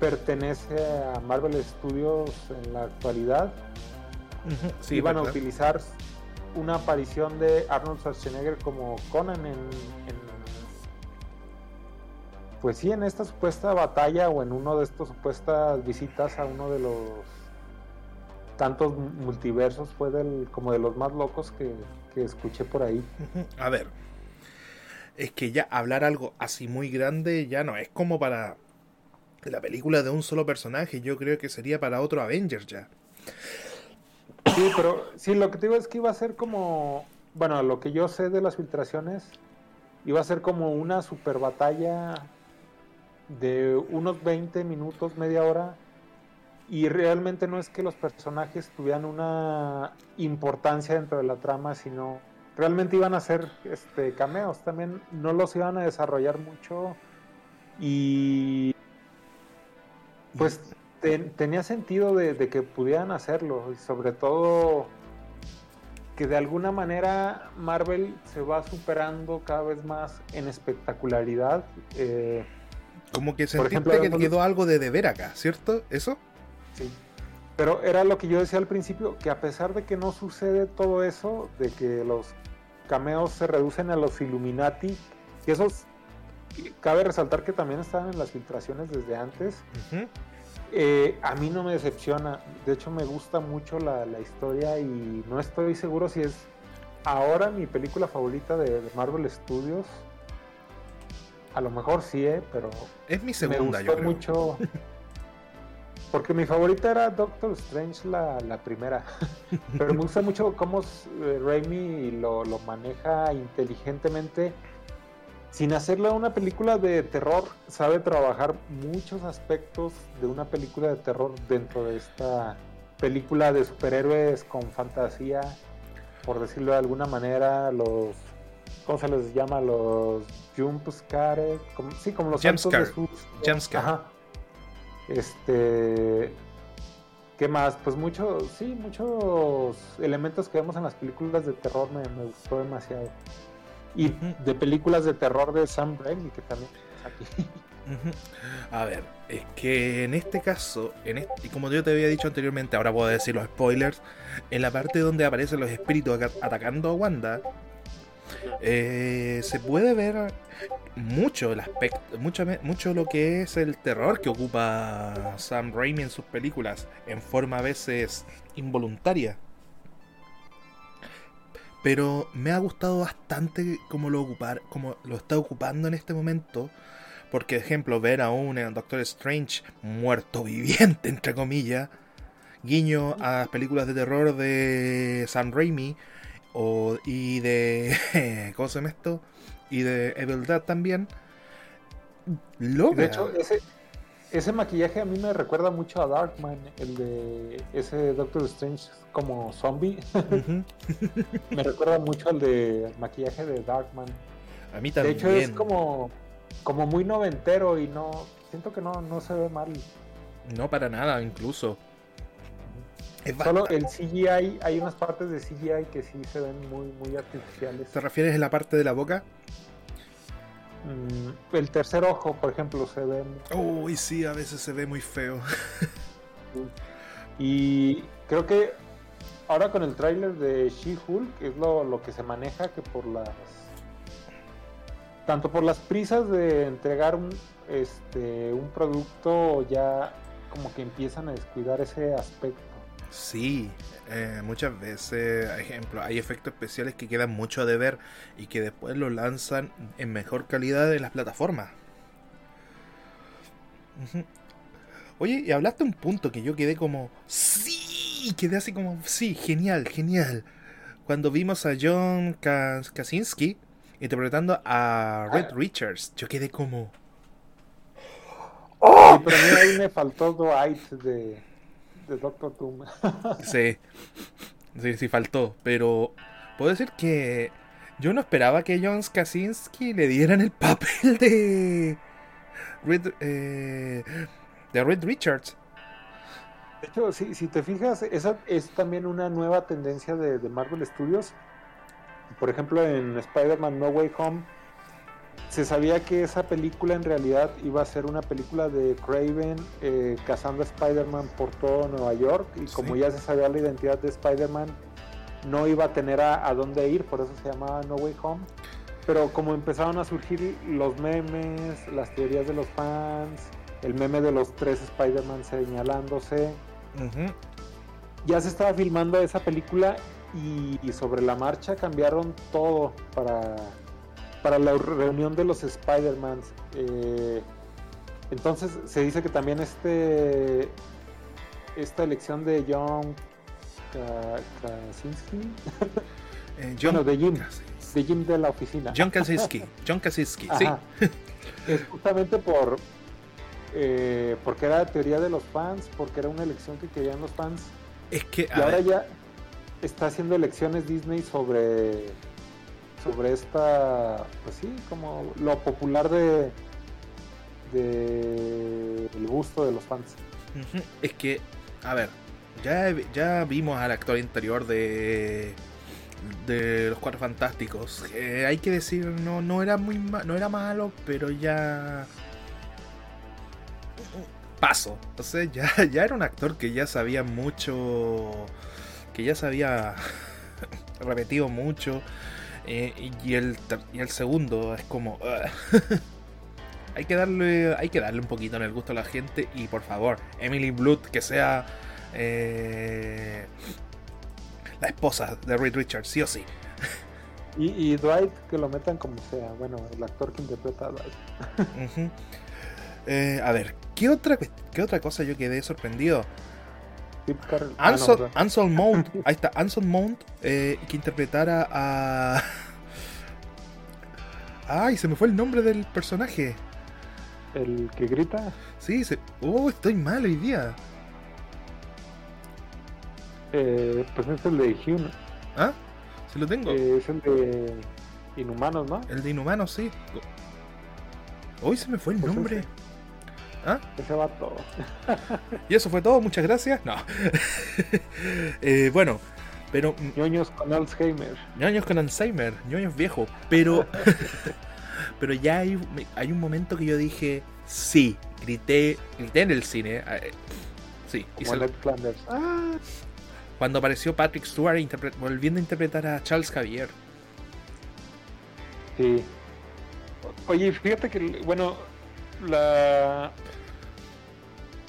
pertenece a Marvel Studios en la actualidad.
Sí,
Iban a utilizar una aparición de Arnold Schwarzenegger como Conan en, en- pues sí, en esta supuesta batalla o en uno de estos supuestas visitas a uno de los tantos multiversos fue del como de los más locos que, que escuché por ahí.
A ver. Es que ya hablar algo así muy grande ya no es como para la película de un solo personaje. Yo creo que sería para otro Avengers ya.
Sí, pero sí, lo que te digo es que iba a ser como, bueno, lo que yo sé de las filtraciones, iba a ser como una super batalla de unos 20 minutos, media hora, y realmente no es que los personajes tuvieran una importancia dentro de la trama, sino realmente iban a ser este, cameos, también no los iban a desarrollar mucho y pues ten- tenía sentido de, de que pudieran hacerlo y sobre todo que de alguna manera Marvel se va superando cada vez más en espectacularidad. eh,
Como que
Por
sentiste
ejemplo,
que quedó algo de deber acá, ¿cierto? ¿Eso?
Sí. Pero era lo que yo decía al principio, que a pesar de que no sucede todo eso, de que los cameos se reducen a los Illuminati, que esos cabe resaltar que también estaban en las filtraciones desde antes,
Ujú.
Eh, a mí no me decepciona. De hecho, me gusta mucho la, la historia y no estoy seguro si es ahora mi película favorita de, de Marvel Studios. A lo mejor sí, eh, pero
Es mi
me
segunda, yo
gustó
creo.
mucho. Porque mi favorita era Doctor Strange, la, la primera. Pero me gusta mucho cómo eh, Raimi lo, lo maneja inteligentemente. Sin hacerle una película de terror, sabe trabajar muchos aspectos de una película de terror dentro de esta película de superhéroes con fantasía, por decirlo de alguna manera, los ¿cómo se les llama? Los jump scare, como, sí, como los
Jump scare.
susto.
Jump scare.
Ajá. Este, ¿qué más? Pues muchos, sí, muchos elementos que vemos en las películas de terror me, me gustó demasiado. Y de películas de terror de Sam Raimi que también aquí.
A ver, es que en este caso, en este- y como yo te había dicho anteriormente, ahora puedo decir los spoilers, en la parte donde aparecen los espíritus aca- atacando a Wanda, eh, se puede ver mucho el aspecto, mucho, mucho lo que es el terror que ocupa Sam Raimi en sus películas, en forma a veces involuntaria. Pero me ha gustado bastante como lo ocupar, como lo está ocupando en este momento. Porque, ejemplo, ver a un Doctor Strange muerto viviente, entre comillas, guiño a las películas de terror de Sam Raimi o, y de. ¿Cómo se llama esto? Y de Evil Dead también. Logra.
De hecho, ese, ese maquillaje a mí me recuerda mucho a Darkman, el de ese Doctor Strange como zombie. Me recuerda mucho al de maquillaje de Darkman.
A mí
De
también.
hecho, es como, como muy noventero y no. Siento que no, no se ve mal.
No para nada, incluso.
Solo el CGI, hay unas partes de CGI que sí se ven muy, muy artificiales.
¿Te refieres a la parte de la boca?
Mm, el tercer ojo, por ejemplo, se ve.
Uy, sí, a veces se ve muy feo.
Y creo que ahora con el tráiler de She-Hulk es lo, lo que se maneja que por las. Tanto por las prisas de entregar un, este, un producto, ya como que empiezan a descuidar ese aspecto.
Sí, eh, muchas veces, ejemplo, hay efectos especiales que quedan mucho a deber y que después los lanzan en mejor calidad en las plataformas. Oye, y hablaste un punto que yo quedé como, sí, quedé así como, sí, genial, genial. Cuando vimos a John Kas- Krasinski interpretando a Red Richards, yo quedé como,
Sí, pero a mí ahí me faltó Dwight de, de Doctor Doom.
Sí, sí, sí faltó, pero puedo decir que yo no esperaba que John Krasinski le dieran el papel de Red, eh, de Red Richards.
De hecho, si, si te fijas, esa es también una nueva tendencia de, de Marvel Studios. Por ejemplo, en Spider-Man No Way Home, se sabía que esa película en realidad iba a ser una película de Craven eh, cazando a Spider-Man por todo Nueva York y como ya se sabía la identidad de Spider-Man, no iba a tener a, dónde ir, por eso se llamaba No Way Home. Pero como empezaron a surgir los memes, las teorías de los fans, el meme de los tres Spider-Man señalándose, ya se estaba filmando esa película y, sobre la marcha cambiaron todo para, para la reunión de los Spider-Mans. Eh, entonces se dice que también este esta elección de John Krasinski, eh, bueno, de Jim, de Jim de la oficina.
John Krasinski, John Krasinski, sí.
Es justamente por eh, porque era teoría de los fans, porque era una elección que querían los fans.
Es que
y ahora ya está haciendo elecciones Disney sobre sobre esta pues sí como lo popular de de el gusto de los fans.
Es que a ver ya, ya vimos al actor interior de de los cuatro fantásticos. Hay que decir no no era muy no era malo pero ya paso. O sea ya ya era un actor que ya sabía mucho que ya se había repetido mucho. Eh, y, el, y el segundo es como. hay que darle. Hay que darle un poquito en el gusto a la gente. Y por favor, Emily Blood, que sea. Eh, la esposa de Reed Richards, sí o sí.
Y, Dwight que lo metan como sea, bueno, el actor que interpreta a Dwight.
Eh, a ver, ¿qué otra, ¿qué otra cosa yo quedé sorprendido?
Ah,
Ansel, Mount, ahí está, Ansel Mount, eh, que interpretara a. Ay, se me fue el nombre del personaje.
¿El que grita?
Sí, se... oh, estoy mal hoy día.
Eh, pues es el de Human.
¿Ah? Sí lo tengo.
Eh, es el de Inhumanos, ¿no?
El de Inhumanos, sí. Hoy se me fue el pues nombre.
¿Ah? Ese va todo.
y eso fue todo, muchas gracias. No. Eh, bueno, pero.
ñoños con Alzheimer.
ñoños con Alzheimer, ñoños viejos. Pero. pero ya hay, hay un momento que yo dije, sí, grité, grité en el cine. Eh, sí,
ah.
Cuando apareció Patrick Stewart volviendo a interpretar a Charles Javier.
Sí. Oye, fíjate que, bueno, la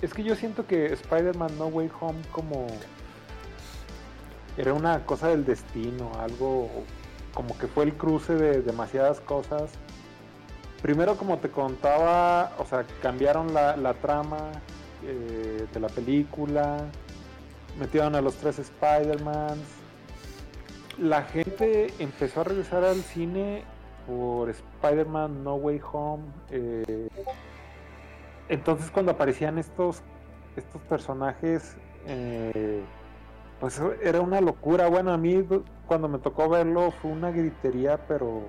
es que yo siento que Spider-Man No Way Home como era una cosa del destino, algo como que fue el cruce de demasiadas cosas. Primero, como te contaba, o sea, cambiaron la, trama eh, de la película, metieron a los tres Spider-Mans. La gente empezó a regresar al cine por Spider-Man No Way Home. Eh, entonces cuando aparecían estos, estos personajes, eh, pues era una locura. Bueno, a mí cuando me tocó verlo fue una gritería, pero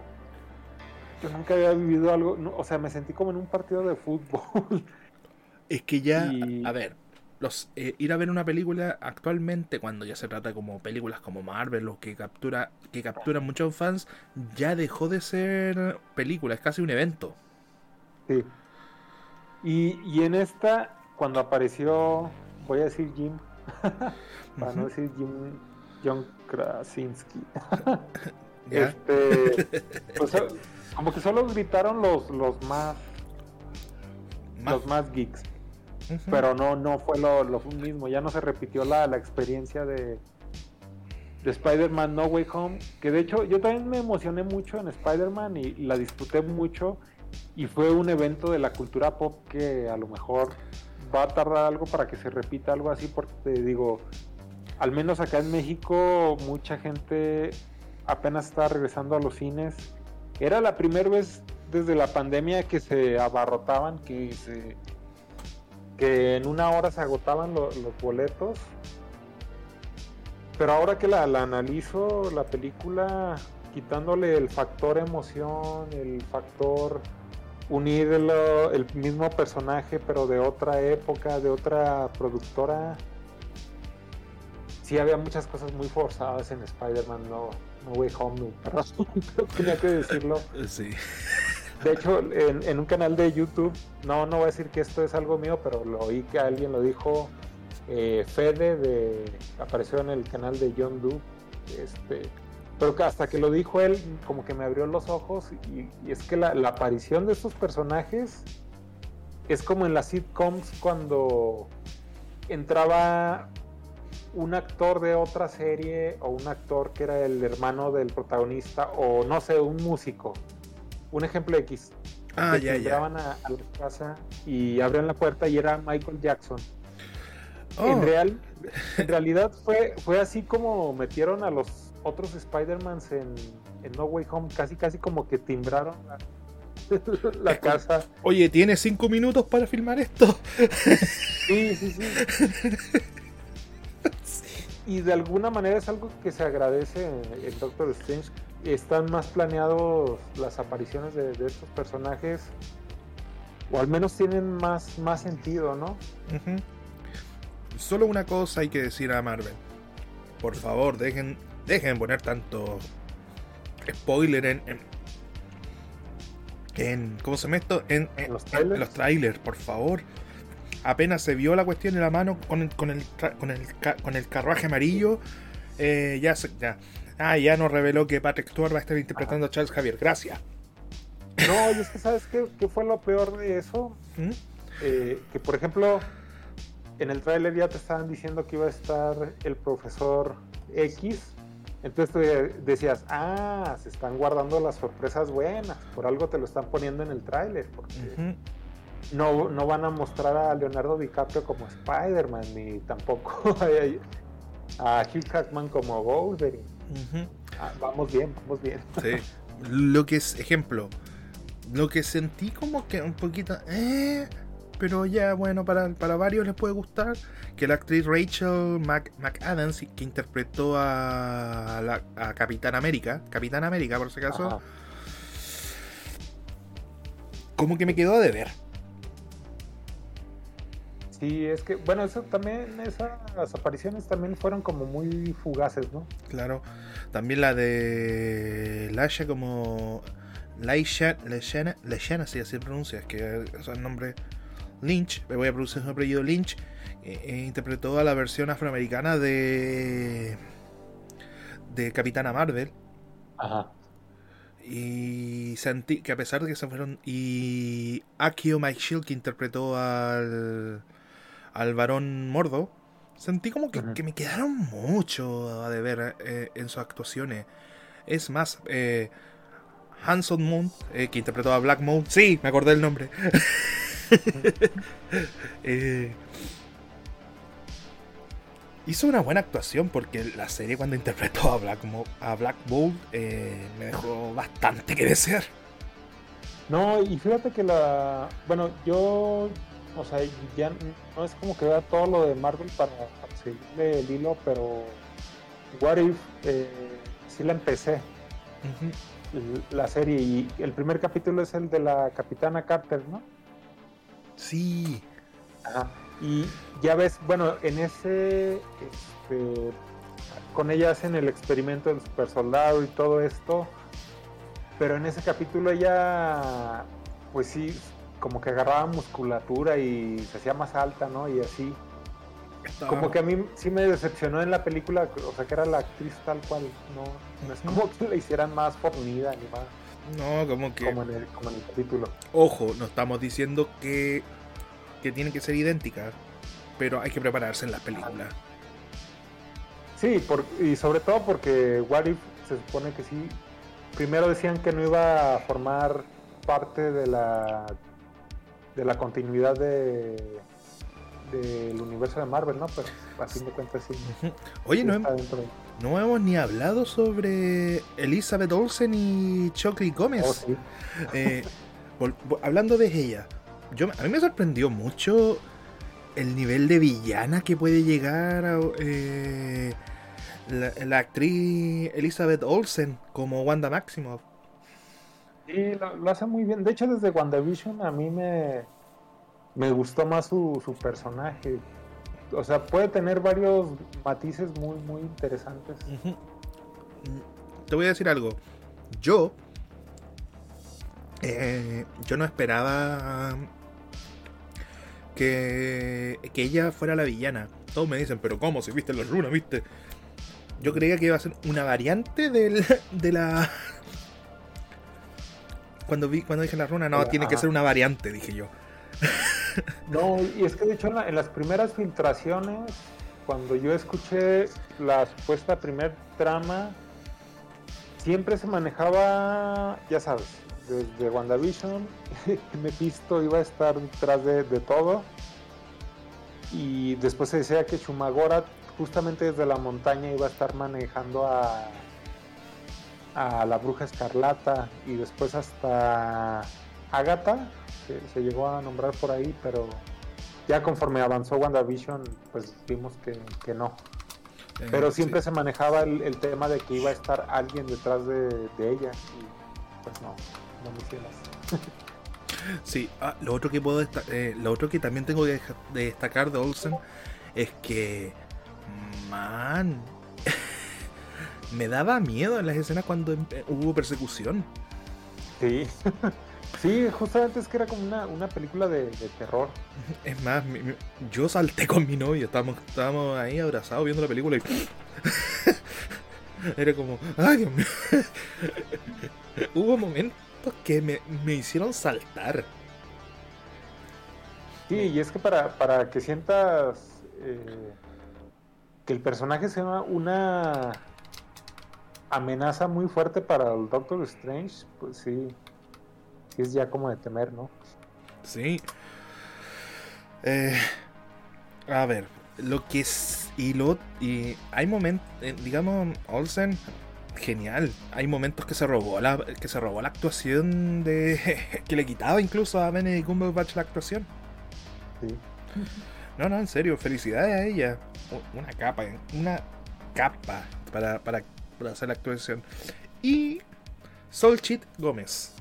yo nunca había vivido algo, o sea, me sentí como en un partido de fútbol.
Es que ya, a ver, los, eh, ir a ver una película actualmente, cuando ya se trata como películas como Marvel o que captura, que capturan muchos fans, ya dejó de ser película, es casi un evento.
Sí. Y, en esta, cuando apareció, voy a decir Jim, para no decir Jim, John Krasinski. este, pues, como que solo gritaron los, los más, los más geeks. Pero no, no fue lo, lo, mismo, ya no se repitió la, la experiencia de, de Spider-Man No Way Home, que de hecho yo también me emocioné mucho en Spider-Man y la disfruté mucho y fue un evento de la cultura pop que a lo mejor va a tardar algo para que se repita algo así, porque te digo, al menos acá en México mucha gente apenas está regresando a los cines. Era la primera vez desde la pandemia que se abarrotaban, que se que en una hora se agotaban los boletos. Pero ahora que la, analizo, la película, quitándole el factor emoción, el factor unir el, mismo personaje pero de otra época, de otra productora. Sí había muchas cosas muy forzadas en Spider-Man No, no Way Home, perdón, tenía que decirlo.
Sí.
De hecho, en, un canal de YouTube, no, no voy a decir que esto es algo mío, pero lo oí que alguien lo dijo. Eh, Fede de, apareció en el canal de John Doe. Este, pero hasta que lo dijo él, como que me abrió los ojos. Y, es que la, la, aparición de estos personajes es como en las sitcoms cuando entraba un actor de otra serie o un actor que era el hermano del protagonista o no sé, un músico. Un ejemplo X.
Ah, ya,
entraban A, la casa y abrían la puerta y era Michael Jackson. En, oh. real, en realidad fue, fue así como metieron a los otros Spider-Mans en, en No Way Home, casi casi como que timbraron la, casa.
Oye, ¿tienes cinco minutos para filmar esto?
Sí, sí, sí. y de alguna manera es algo que se agradece en, Doctor Strange. Están más planeados las apariciones de, estos personajes, o al menos tienen más, más sentido, ¿no?
Solo una cosa hay que decir a Marvel. Por favor, dejen, dejen poner tanto spoiler en, en, ¿cómo se llama esto? En, ¿Los, trailers? por favor apenas se vio la cuestión en la mano con el, con el, con el, con el carruaje amarillo, eh, ya, ya, ah, ya nos reveló que Patrick Stewart va a estar interpretando a Charles Javier. Gracias.
No, y es que sabes qué, qué fue lo peor de eso. ¿Mm? Eh, que por ejemplo, en el tráiler ya te estaban diciendo que iba a estar el profesor X. Entonces tú decías, ah, se están guardando las sorpresas buenas. Por algo te lo están poniendo en el tráiler. Porque no, no van a mostrar a Leonardo DiCaprio como Spider-Man, ni tampoco a Hugh Jackman como Wolverine. Ah, vamos bien, vamos bien.
Sí. Lo que es, ejemplo, lo que sentí como que un poquito, eh, pero ya bueno, para, para varios les puede gustar, que la actriz Rachel McAdams, que interpretó a, la, a Capitán América, Capitán América por si acaso, como que me quedó a deber.
Sí, es que, bueno, eso también, esas apariciones también fueron como muy fugaces, ¿no?
Claro. También la de Lasha como Laisha, Leshana, Leshana, si así pronuncia, es que es el nombre Lynch, me voy a pronunciar su apellido Lynch, eh, eh, interpretó a la versión afroamericana de de Capitana Marvel.
Ajá.
Y sentí que a pesar de que se fueron. Y Akio Mike Shield, que interpretó al al varón Mordo, sentí como que, me quedaron mucho a deber eh, en sus actuaciones. Es más, eh, Hanson Moon, eh, que interpretó a Black Moon, sí, me acordé el nombre. Eh, hizo una buena actuación porque la serie cuando interpretó a Black, Mo a Black Bolt me dejó bastante que desear.
No, y fíjate que la. Bueno, yo o sea, ya no es como que vea todo lo de Marvel para, seguirle el hilo, pero What If eh, sí la empecé. La serie y el primer capítulo es el de la Capitana Carter, ¿no?
Sí.
Y ya ves, bueno, en ese, este, con ella hacen el experimento del super soldado y todo esto, pero en ese capítulo ella, pues sí, como que agarraba musculatura y se hacía más alta, ¿no? Y así. Como que a mí sí me decepcionó en la película, o sea, que era la actriz tal cual, no, es como que la hicieran más fornida ni más.
No, como que.
Como en el, capítulo.
Ojo, no estamos diciendo que, que tienen que ser idénticas, pero hay que prepararse en las películas.
Sí, y sobre todo porque What If se supone que sí. Primero decían que no iba a formar parte de la de la continuidad de del universo de Marvel, ¿no? Pero a fin de cuentas sí.
Oye, no, no, hemos ni hablado sobre Elizabeth Olsen y Chucky Gómez. Oh, eh, hablando de ella, yo, a mí me sorprendió mucho el nivel de villana que puede llegar a, eh, la, actriz Elizabeth Olsen como Wanda Maximoff.
Sí, lo, hace muy bien. De hecho, desde WandaVision a mí me, me gustó más su, personaje. O sea, puede tener varios matices muy, muy interesantes.
Te voy a decir algo. Yo eh, yo no esperaba que, que ella fuera la villana. Todos me dicen, pero ¿cómo? Si viste la runa, viste. Yo creía que iba a ser una variante de la. Cuando vi, cuando dije la runa, no, tiene que ser una variante, dije yo.
No, y es que de hecho en, en las primeras filtraciones, cuando yo escuché la supuesta primer trama, siempre se manejaba, ya sabes, desde WandaVision, Mephisto iba a estar detrás de, de, todo. Y después se decía que Shumagora, justamente desde la montaña, iba a estar manejando a, a la bruja escarlata. Y después hasta Agatha, que se llegó a nombrar por ahí, pero ya conforme avanzó WandaVision, pues vimos que, que no. Pero siempre sí. se manejaba el, el, tema de que iba a estar alguien detrás de, de ella. Y pues no, no me hicieras.
Sí, ah, lo otro que puedo eh, lo otro que también tengo que de destacar de Olsen es que man me daba miedo en las escenas cuando hubo persecución.
Sí. Sí, justamente es que era como una, una película de, de, terror.
Es más, mi, mi, yo salté con mi novio, estábamos, estábamos ahí abrazados viendo la película y... era como, ay Dios mío. Hubo momentos que me, me, hicieron saltar.
Sí, y es que para, para que sientas eh, que el personaje sea una amenaza muy fuerte para el Doctor Strange, pues sí, sí es ya como de temer, ¿no?
Sí. Eh, a ver, lo que es. Y lo. Y hay momentos. Eh, digamos, Olsen. Genial. Hay momentos que se robó la. Que se robó la actuación de. que le quitaba incluso a Benedict Cumberbatch la actuación.
Sí.
No, no, en serio, felicidades a ella. Una capa, una capa para, para, para hacer la actuación. Y Solchit Gómez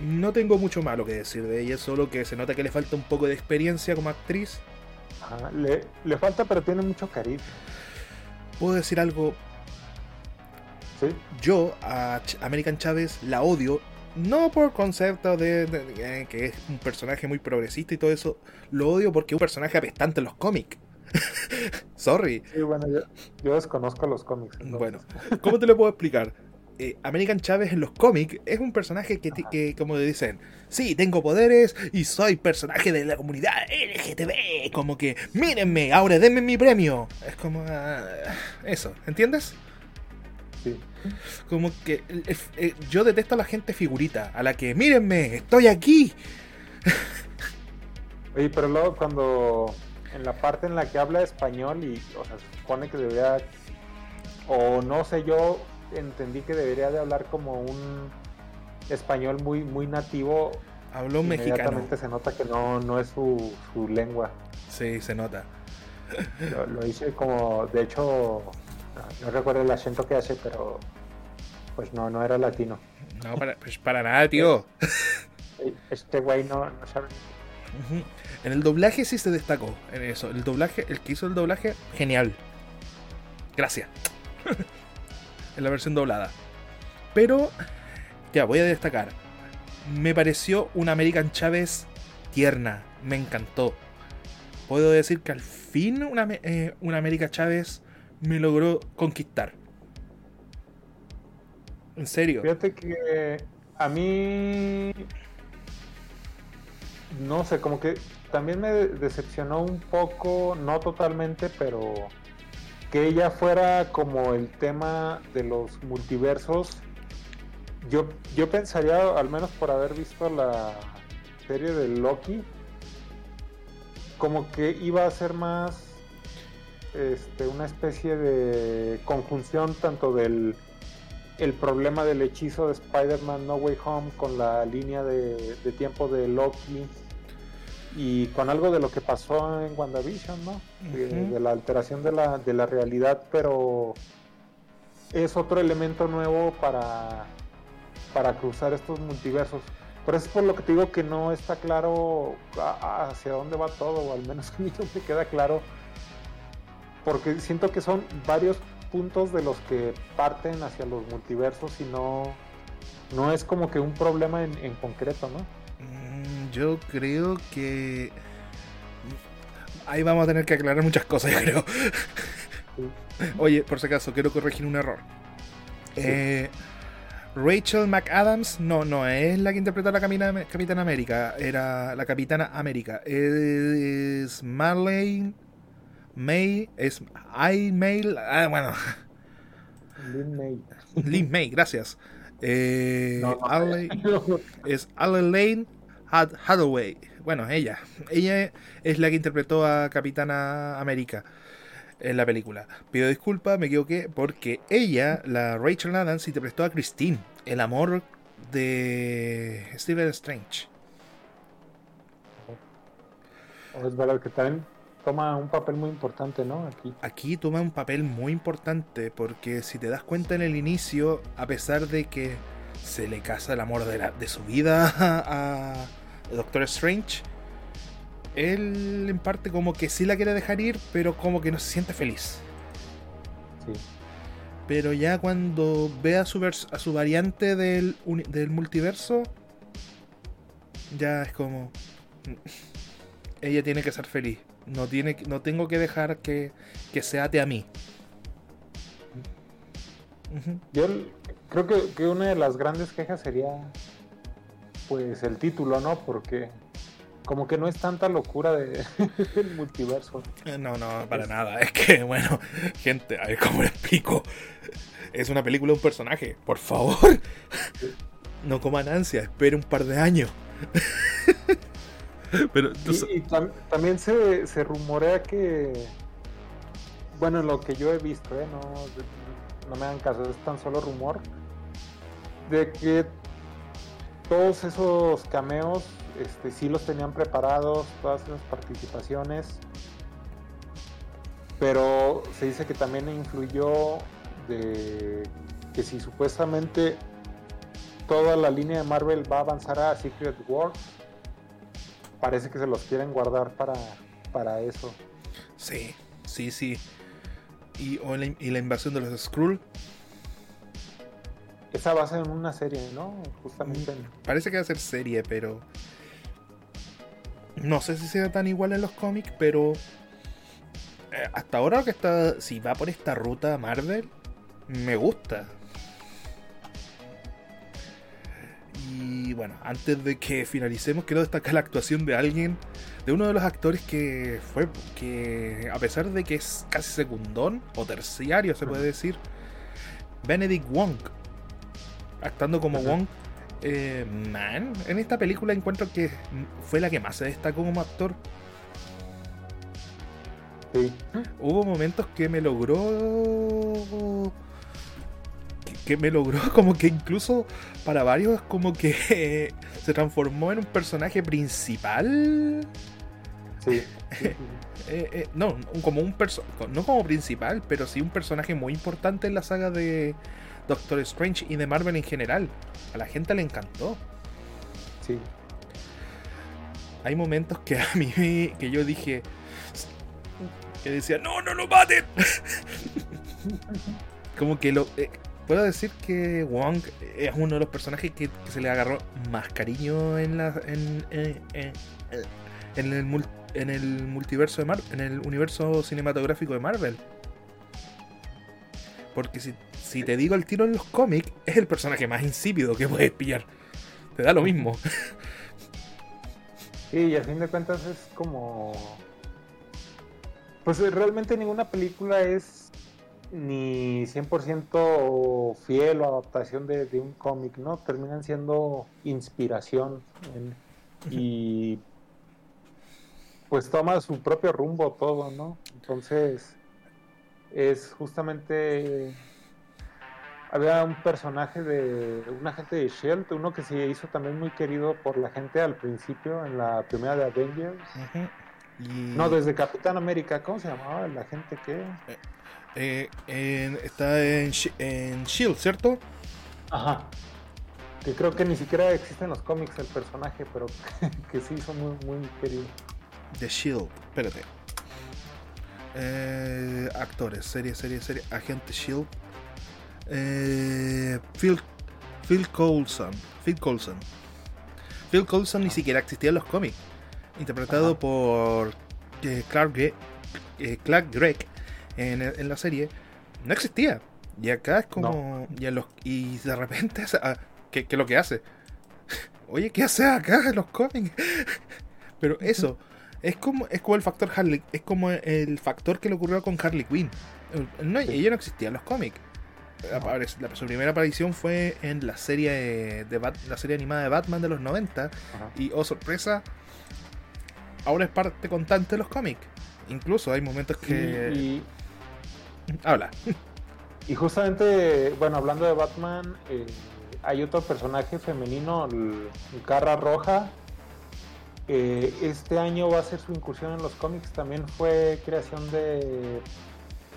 no tengo mucho malo que decir de ella, solo que se nota que le falta un poco de experiencia como actriz.
Ajá, le, le, falta, pero tiene mucho carisma.
Puedo decir algo.
¿Sí?
Yo a American Chávez la odio, no por concepto de, de, de eh, que es un personaje muy progresista y todo eso, lo odio porque es un personaje apestante en los cómics. Sorry.
Sí, bueno, yo, yo desconozco los cómics.
Entonces. Bueno, ¿cómo te lo puedo explicar? eh, American Chávez en los cómics es un personaje que, que, como dicen, sí, tengo poderes y soy personaje de la comunidad LGTB. Como que, mírenme, ahora denme mi premio. Es como uh, eso, ¿entiendes?
Sí.
Como que eh, eh, yo detesto a la gente figurita, a la que, mírenme, estoy aquí.
Oye, pero luego cuando en la parte en la que habla español y o sea, se supone que debería, o no sé yo, entendí que debería de hablar como un español muy, muy nativo.
Habló mexicano.
se nota que no, no es su, su lengua.
Sí, se nota.
Lo, lo, hice como, de hecho, no, no, recuerdo el acento que hace, pero pues no, no era latino.
No, para, pues para nada, tío.
Este güey no, no sabe.
En el doblaje sí se destacó, en eso. El doblaje, el que hizo el doblaje, genial. Gracias. en la versión doblada. Pero, ya, voy a destacar. Me pareció una American Chávez tierna, me encantó. Puedo decir que al fin una, eh, una América Chávez me logró conquistar. En serio.
Fíjate que a mí. No sé, como que también me decepcionó un poco, no totalmente, pero que ella fuera como el tema de los multiversos. Yo, yo pensaría, al menos por haber visto la serie de Loki, como que iba a ser más este, una especie de conjunción tanto del el problema del hechizo de Spider-Man No Way Home con la línea de, de tiempo de Loki y con algo de lo que pasó en WandaVision, ¿no? Uh -huh. de, de, la alteración de la, de la realidad, pero es otro elemento nuevo para, para cruzar estos multiversos. Por eso es por lo que te digo que no está claro hacia dónde va todo, o al menos a mí no me queda claro, porque siento que son varios puntos de los que parten hacia los multiversos y no, no es como que un problema en, en concreto, ¿no?
Yo creo que ahí vamos a tener que aclarar muchas cosas, yo creo. Oye, por si acaso, quiero corregir un error. Eh, Rachel McAdams no, no es la que interpretó a la Capitana, Capitana América, era la Capitana América. Es Marlene May, es I May, ah, bueno.
Lin May.
Lin May, gracias. Eh,
No, no,
Ale- es Lane Hathaway. Bueno, ella. Ella es la que interpretó a Capitana América en la película. Pido disculpas, me equivoqué, porque ella, la Rachel Adams, interpretó a Christine, el amor de Stephen Strange.
Es verdad que también toma un papel muy importante, ¿no? Aquí.
Aquí toma un papel muy importante, porque si te das cuenta en el inicio, a pesar de que se le casa el amor de, la- de su vida a Doctor Strange, él en parte como que sí la quiere dejar ir, pero como que no se siente feliz.
Sí.
Pero ya cuando ve a su, vers- a su variante del, del multiverso, ya es como... Ella tiene que ser feliz. No, tiene, no tengo que dejar que, que se ate a mí.
Yo creo que, que una de las grandes quejas sería pues el título, ¿no? Porque como que no es tanta locura de, del multiverso.
Eh, No, no, para nada. Es que, bueno, gente, a ver cómo lo explico. Es una película de un personaje. Por favor. No coman ansia, espere un par de años. Pero, tú sa-
Y, y tam- también se, se rumorea que, bueno, lo que yo he visto, ¿eh? no, no me hagan caso, es tan solo rumor, de que todos esos cameos este, sí los tenían preparados, todas esas participaciones, pero se dice que también influyó de que si supuestamente toda la línea de Marvel va a avanzar a Secret Wars, parece que se los quieren guardar para, para eso.
Sí, sí, sí. Y, o y la invasión de los Skrull.
Esa va a ser una serie, ¿no? Justamente en-
Parece que va a ser serie, pero. No sé si sea tan igual en los cómics, pero. eh, hasta ahora que está. Si va por esta ruta Marvel, me gusta. Y bueno, antes de que finalicemos, quiero destacar la actuación de alguien, de uno de los actores que fue, que a pesar de que es casi secundón o terciario, se puede decir, Benedict Wong, actuando como
Ajá.
Wong, eh, man, en esta película encuentro que fue la que más se destacó como actor.
Sí.
Hubo momentos que me logró. Que, que me logró como que incluso para varios como que se transformó en un personaje principal.
Sí.
Eh, eh, no, como un perso no como principal, pero sí un personaje muy importante en la saga de Doctor Strange y de Marvel en general. A la gente le encantó.
sí.
Hay momentos que a mí que yo dije que decía, "No, no lo maten." Como que lo eh, puedo decir que Wong es uno de los personajes que, que se le agarró más cariño en la en, en- en- en el en el multiverso de Marvel, en el universo cinematográfico de Marvel. Porque si, si te digo el tiro en los cómics, es el personaje más insípido que puedes pillar. Te da lo mismo.
Sí, y a fin de cuentas es como. Pues eh, realmente ninguna película es ni 100% fiel o adaptación de, un cómic, ¿no? Terminan siendo inspiración y pues toma su propio rumbo todo, ¿no? Entonces es justamente había un personaje de un agente de Shield, uno que se hizo también muy querido por la gente al principio en la primera de Avengers.
Y-
No, desde Capitán América, ¿cómo se llamaba el agente que?
Eh, en- está en, en Shield, ¿cierto?
Ajá. Que creo que ni siquiera existe en los cómics el personaje, pero que sí hizo muy, muy querido.
The Shield. Espérate. Eh, actores, serie, serie, serie. Agente Shield. Eh, Phil, Phil Coulson. Phil Coulson. Phil Coulson ni siquiera existía en los cómics. Interpretado
Ajá.
por eh, Clark, Gre- eh, Clark Gregg en, en la serie. No existía. Y acá es como. Y, en los, y de repente. ah, ¿qué, ¿Qué es lo que hace? Oye, ¿qué hace acá en los cómics? Pero eso. Es como, es como el factor Harley. Es como el factor que le ocurrió con Harley Quinn. Eh, No,
Sí.
Ella no existía en los cómics. La- su primera aparición fue en la serie de, de Bat- la serie animada de Batman de los 90
Ajá.
y oh sorpresa ahora es parte constante de los cómics incluso hay momentos que
Y, y-
habla
y justamente, bueno, hablando de Batman, eh, hay otro personaje femenino, el, Roja. Eh, este año va a ser su incursión en los cómics. También fue creación de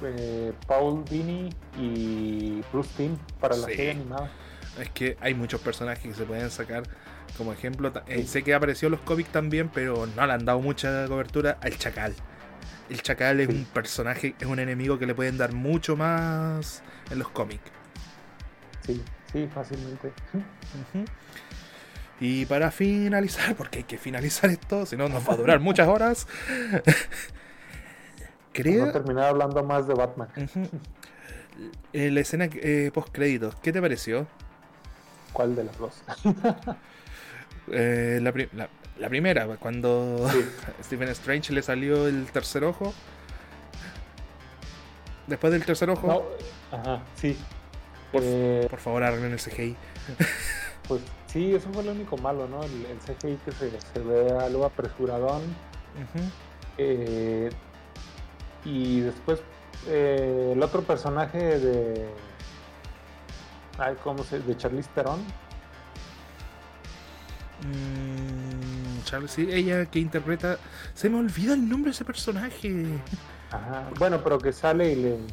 eh, Paul Dini y Bruce Timm para la
Sí.
serie animada.
es que hay muchos personajes que se pueden sacar como ejemplo eh, sé que apareció en los cómics también pero no le han dado mucha cobertura al chacal el chacal es
Sí.
un personaje es un enemigo que le pueden dar mucho más en los cómics
Sí, sí, fácilmente.
Ujú. Y para finalizar, porque hay que finalizar esto, si no nos va a durar muchas horas. Creo.
no terminar hablando más de Batman.
Eh, La escena eh, post créditos, ¿qué te pareció?
¿Cuál de las dos?
Eh, la, pri- la- la primera, cuando
Sí.
Stephen Strange le salió el tercer ojo. Después del tercer ojo,
No, ajá, sí.
Por-
Eh,
por favor arreglen el CGI.
pues sí, eso fue lo único malo, ¿no? El, el CGI que se, se ve algo apresuradón.
Ujú.
Eh, y después eh, el otro personaje de. Ay, ¿cómo se De Charlize Theron.
Mm, Charles, sí, ella que interpreta. Se me olvida el nombre de ese personaje.
Ajá. Bueno, pero que sale y le.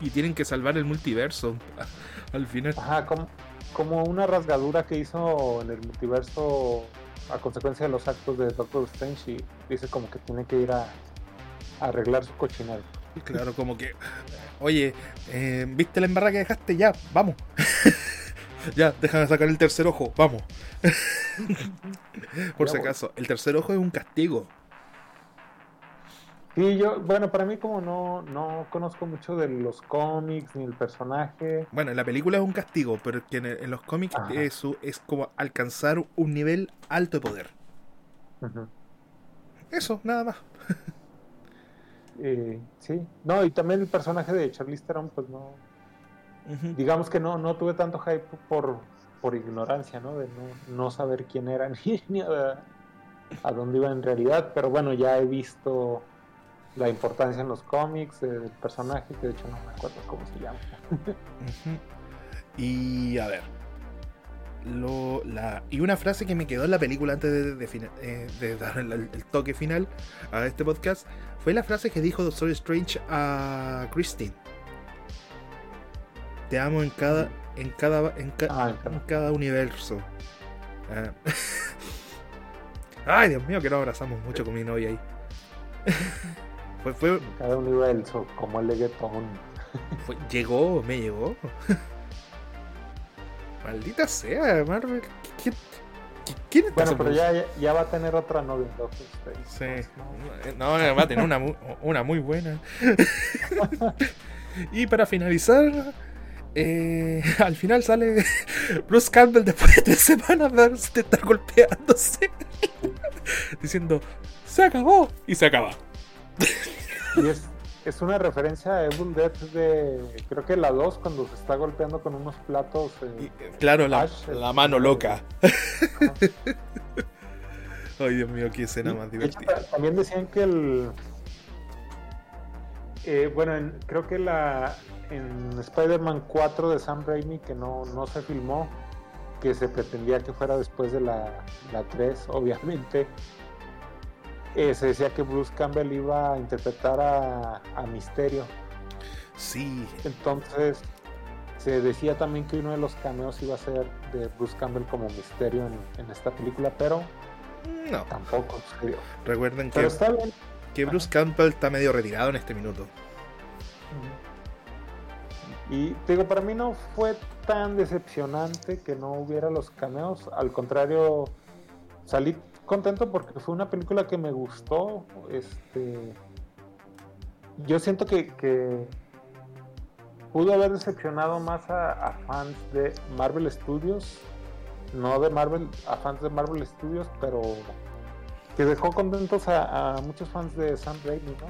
Y tienen que salvar el multiverso. Al final.
Ajá, como, como una rasgadura que hizo en el multiverso a consecuencia de los actos de Doctor Strange y dice como que tiene que ir a, a arreglar su cochinero.
Claro, como que. Oye, eh, ¿viste la embarrada que dejaste? Ya, vamos. ya, déjame sacar el tercer ojo, vamos. Por si acaso, el tercer ojo es un castigo.
Sí, yo, bueno, para mí como no, no conozco mucho de los cómics ni el personaje.
Bueno, en la película es un castigo, pero en, en los cómics eso es como alcanzar un nivel alto de poder. Eso, nada más.
Eh, sí, no, y también el personaje de Charlize Theron, pues no, digamos que no, no tuve tanto hype por, por ignorancia, ¿no? De no, no saber quién era ni, ni a, a dónde iba en realidad, pero bueno, ya he visto la importancia en los cómics del personaje, que de hecho no me acuerdo cómo se llama.
Y a ver. Lo, la, y una frase que me quedó en la película antes de, eh, de dar el, el toque final a este podcast fue la frase que dijo Doctor Strange a Christine. Te amo en cada en cada en, ca-
Ah,
en cada universo. Ah. Ay, Dios mío, que nos abrazamos mucho con mi novia ahí. fue, fue,
Cada universo, como el leguetón.
fue- llegó, me llegó. Maldita sea, Marvel. ¿Quién, está
Bueno, pero ya, ya, va a tener otra novia, Doctor Strange.
Sí.
¿no?
Va a tener una, una muy buena. y para finalizar, eh, al final sale Bruce Campbell después de tres semanas de estar golpeándose. diciendo, se acabó. Y se acaba.
Y es, es una referencia a Evil Dead de, creo que la 2, cuando se está golpeando con unos platos. eh,
Y, eh, claro, la,
Ash,
la mano loca. Ay, Dios mío, qué escena más
hecho,
divertida.
ta- también decían que el. eh, bueno, en- creo que la en Spider-Man 4 de Sam Raimi, que no, no se filmó, que se pretendía que fuera después de la, la 3, obviamente. Eh, se decía que Bruce Campbell iba a interpretar a, a Misterio.
Sí,
Entonces, se decía también que uno de los cameos iba a ser de Bruce Campbell como misterio en, en esta película, pero
no.
tampoco sucedió.
Recuerden que,
Pero está bien.
que Bruce Campbell está medio retirado en este minuto.
Y te digo, para mí no fue tan decepcionante que no hubiera los cameos. Al contrario, salí contento porque fue una película que me gustó. Este, yo siento que, pudo haber decepcionado más a, fans de Marvel Studios, no de Marvel, a fans de Marvel Studios, pero que dejó contentos a, a muchos fans de Sam Raimi, ¿no?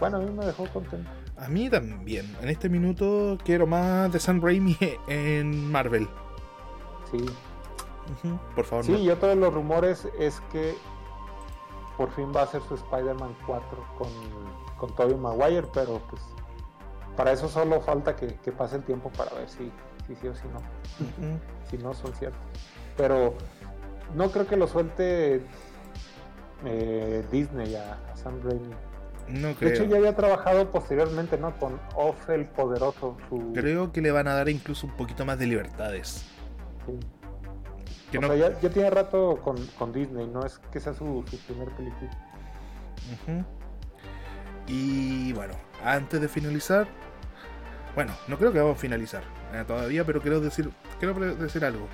Bueno, a mí me dejó contento.
A mí también. En este minuto quiero más de Sam Raimi en Marvel.
Sí.
Por favor.
Sí, y otro de los rumores es que por fin va a ser su Spider-Man 4 con, con Tobey Maguire, pero pues para eso solo falta que, pase el tiempo para ver si, si sí o si no. Si no, son ciertos. Pero no creo que lo suelte eh, Disney a Sam Raimi.
No creo.
De hecho, ya había trabajado posteriormente, ¿no? Con Off el Poderoso.
Creo que le van a dar incluso un poquito más de libertades.
Sí. O sea, ya, tiene rato con, Disney, no es que sea su, primer película.
Y bueno, antes de finalizar, bueno, no creo que vamos a finalizar eh, todavía, pero quiero decir, quiero decir algo.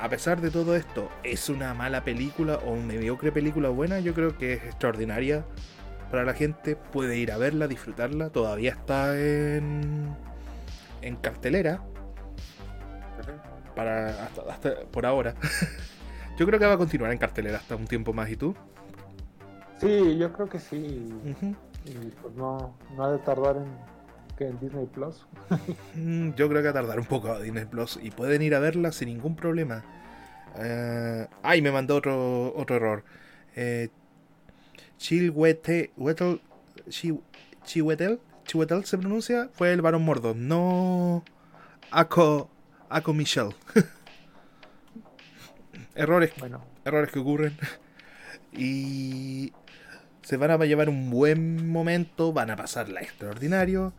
A pesar de todo esto, ¿es una mala película o una mediocre película buena? Yo creo que es extraordinaria para la gente, puede ir a verla, disfrutarla, todavía está en, en cartelera. Para, hasta, por ahora. yo creo que va a continuar en cartelera hasta un tiempo más. ¿Y tú?
Sí, yo creo que sí. Y pues no, no ha de tardar en que en Disney Plus.
Mm, yo creo que va a tardar un poco a Disney Plus y pueden ir a verla sin ningún problema. Eh, ay, me mandó otro, otro error. Eh, Chilwetel, Chiwetel, Chiwetel se pronuncia, fue el varón mordo, no Ako, Ako Michelle. errores, bueno. errores que ocurren. Y se van a llevar un buen momento, van a pasarla extraordinario,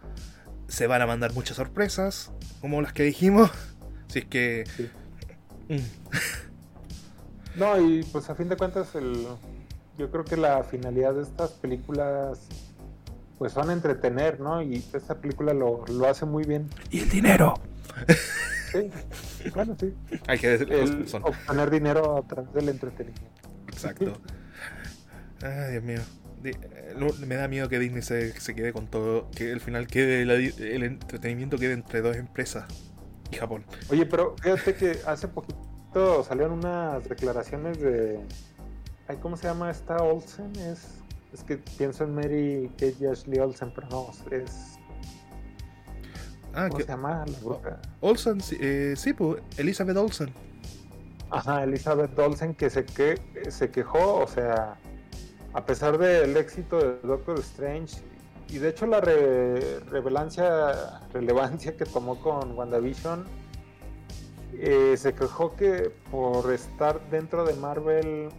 se van a mandar muchas sorpresas, como las que dijimos. Si es que...
Mm. no, y pues a fin de cuentas el, yo creo que la finalidad de estas películas pues son entretener, ¿no? Y esta película lo, hace muy bien.
Y el dinero.
Claro, sí.
Hay que el,
obtener dinero a través del entretenimiento.
Exacto. Ay, Dios mío. Me da miedo que Disney se, quede con todo, que al final quede el entretenimiento quede entre dos empresas y Japón.
Oye, pero fíjate que hace poquito salieron unas declaraciones de ¿Cómo se llama esta Olsen? Es, es que pienso en Mary Kate y Ashley Olsen, pero no, es. Ah, ¿Cómo se llama la bruja?
Olsen, eh, sí, pues, Elizabeth Olsen.
Ajá, Elizabeth Olsen que se, que se quejó, o sea, a pesar del éxito de Doctor Strange, y de hecho la relevancia que tomó con WandaVision, eh, se quejó que por estar dentro de Marvel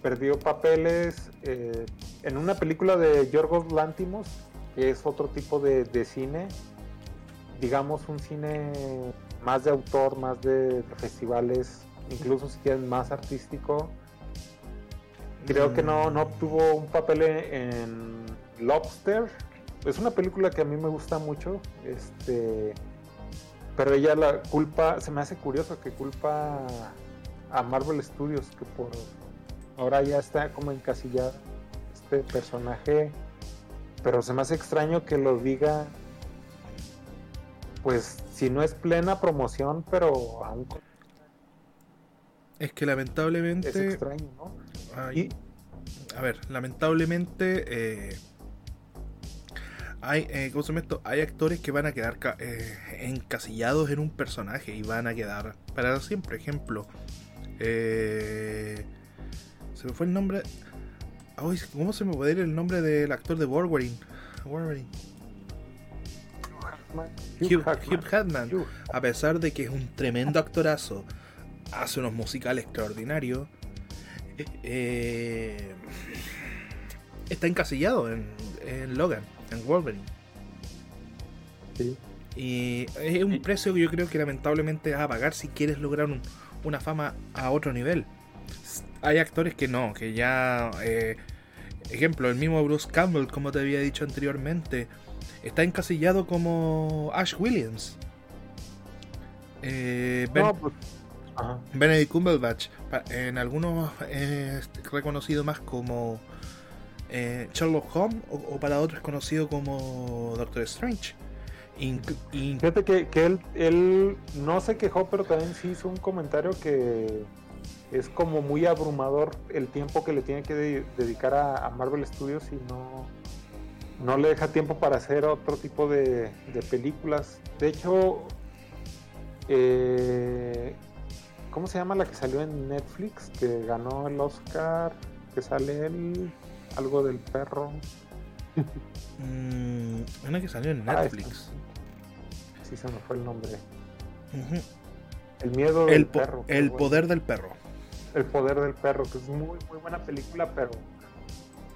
perdió papeles eh, en una película de Yorgos Lántimos, que es otro tipo de, cine, digamos un cine más de autor, más de, festivales, incluso si quieren más artístico. Creo que no, no obtuvo un papel en, Lobster. Es una película que a mí me gusta mucho. Este, pero ella la culpa, se me hace curioso que culpa a Marvel Studios que por ahora ya está como encasillado este personaje, pero se me hace extraño que lo diga, pues si no es plena promoción, pero aún...
Es que lamentablemente...
Es extraño, ¿no?
A ver, lamentablemente... Eh, hay, eh, hay actores que van a quedar eh, encasillados en un personaje y van a quedar para siempre. Ejemplo, eh, se me fue el nombre. ¿Cómo se me puede ir el nombre del actor de Wolverine? Wolverine. Hugh, Hugh A pesar de que es un tremendo actorazo, hace unos musicales extraordinarios. Eh, está encasillado en, Logan, en Wolverine. Y es un precio que yo creo que lamentablemente vas a pagar si quieres lograr una fama a otro nivel hay actores que no, que ya eh, Ejemplo, el mismo Bruce Campbell, como te había dicho anteriormente, está encasillado como Ash Williams. Eh, ben-
No, pues.
Benedict Cumberbatch, en algunos es reconocido más como eh, Sherlock Holmes o, o para otros conocido como Doctor Strange. Inc-
Fíjate que, que él, él no se quejó, pero también sí hizo un comentario que es como muy abrumador el tiempo que le tiene que de- dedicar a, a Marvel Studios y no, no le deja tiempo para hacer otro tipo de, de películas. De hecho, eh, ¿cómo se llama la que salió en Netflix? Que ganó el Oscar, que sale él, algo del perro.
mm, una que salió en
Ah,
Netflix.
Sí, se me fue el nombre. El miedo del
El, po-
perro.
el
Bueno.
poder del perro.
El poder del perro, que es muy muy buena película, pero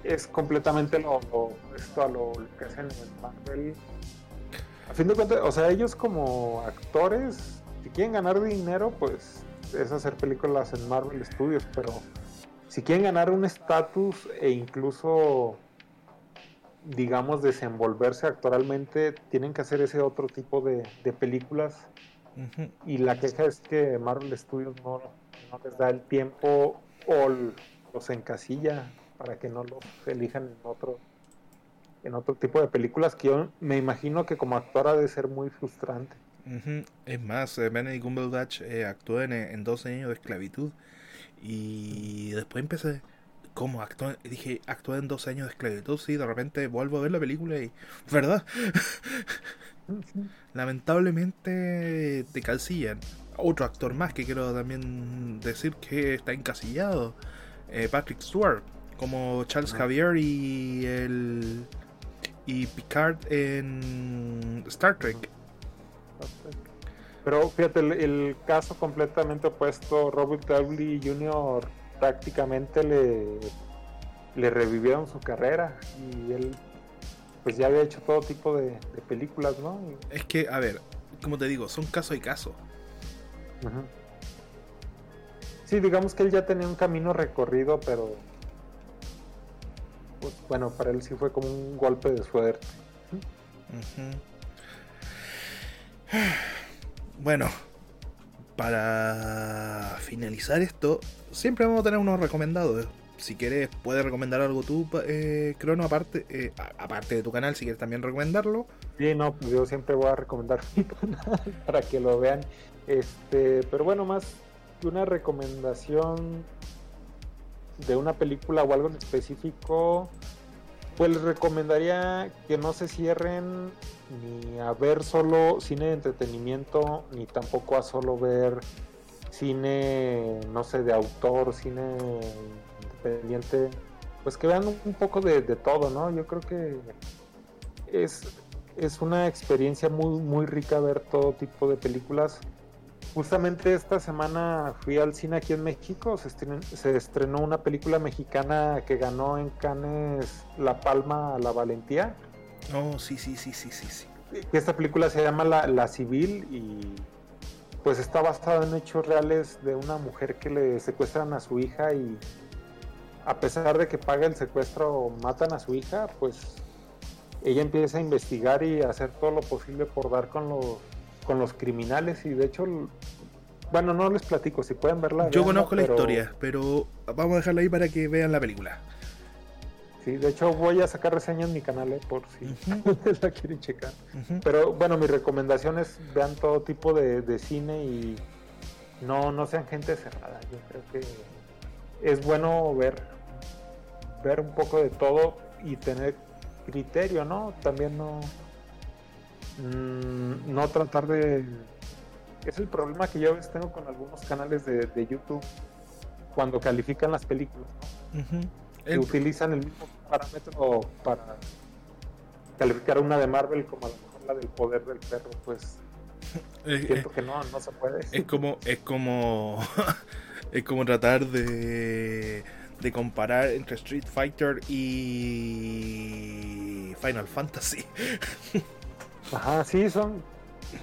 es completamente lo, lo- esto a lo, lo que hacen en Marvel. A fin de cuentas, o sea, ellos como actores, si quieren ganar dinero, pues es hacer películas en Marvel Studios, pero si quieren ganar un estatus e incluso digamos desenvolverse actualmente, tienen que hacer ese otro tipo de, de películas. Y la queja es que Marvel Studios no, no les da el tiempo o los encasilla para que no los elijan en otro en otro tipo de películas que yo me imagino que como actor ha de ser muy frustrante.
Es más, eh, Benedict Cumberbatch eh, actuó en, en 12 años de esclavitud y después empecé como actuó, dije, actué en 12 años de esclavitud, sí, de repente vuelvo a ver la película y, ¿verdad? Lamentablemente te calcillan. Otro actor más que quiero también decir que está encasillado, eh, Patrick Stewart, como Charles. Javier y el y Picard en Star Trek.
Pero fíjate, el, el caso completamente opuesto, Robert Downey Jr. prácticamente le, le revivieron su carrera y él pues ya había hecho todo tipo de, de películas, ¿no? Y-
Es que, a ver, como te digo, son caso y caso.
Ujú. Sí, digamos que él ya tenía un camino recorrido, pero bueno, para él sí fue como un golpe de suerte.
Bueno, para finalizar esto, siempre vamos a tener unos recomendados. Si quieres, puedes recomendar algo tú, eh, Crono, aparte, eh, aparte de tu canal, si quieres también recomendarlo.
Sí, no, pues yo siempre voy a recomendar mi canal para que lo vean. Este, pero bueno, más que una recomendación de una película o algo en específico, pues les recomendaría que no se cierren ni a ver solo cine de entretenimiento, ni tampoco a solo ver cine, no sé, de autor, cine independiente. Pues que vean un poco de, de todo, ¿no? Yo creo que es, es una experiencia muy, muy rica ver todo tipo de películas. Justamente esta semana fui al cine aquí en México, se estrenó, se estrenó una película mexicana que ganó en Cannes La Palma a la Valentía.
Oh, sí, sí, sí, sí, sí, sí.
Esta película se llama La, La Civil y pues está basada en hechos reales de una mujer que le secuestran a su hija y a pesar de que paga el secuestro matan a su hija, pues ella empieza a investigar y a hacer todo lo posible por dar con los con los criminales y de hecho bueno no les platico si pueden verla
Yo conozco la historia, pero vamos a dejarla ahí para que vean la película.
sí de hecho voy a sacar reseña en mi canal eh, por si la quieren checar. Pero bueno, mi recomendación es vean todo tipo de, de cine y no, no sean gente cerrada. Yo creo que es bueno ver, ver un poco de todo y tener criterio, ¿no? También no, mm, no tratar de... Es el problema que yo a veces tengo con algunos canales de, de YouTube cuando califican las películas. ¿no? Que
El-
utilizan el mismo parámetro para calificar una de Marvel como a lo mejor la del poder del perro, pues
eh,
siento que no, no se puede.
Es como, es como, es como tratar de, de comparar entre Street Fighter y Final Fantasy.
Ajá, sí, son,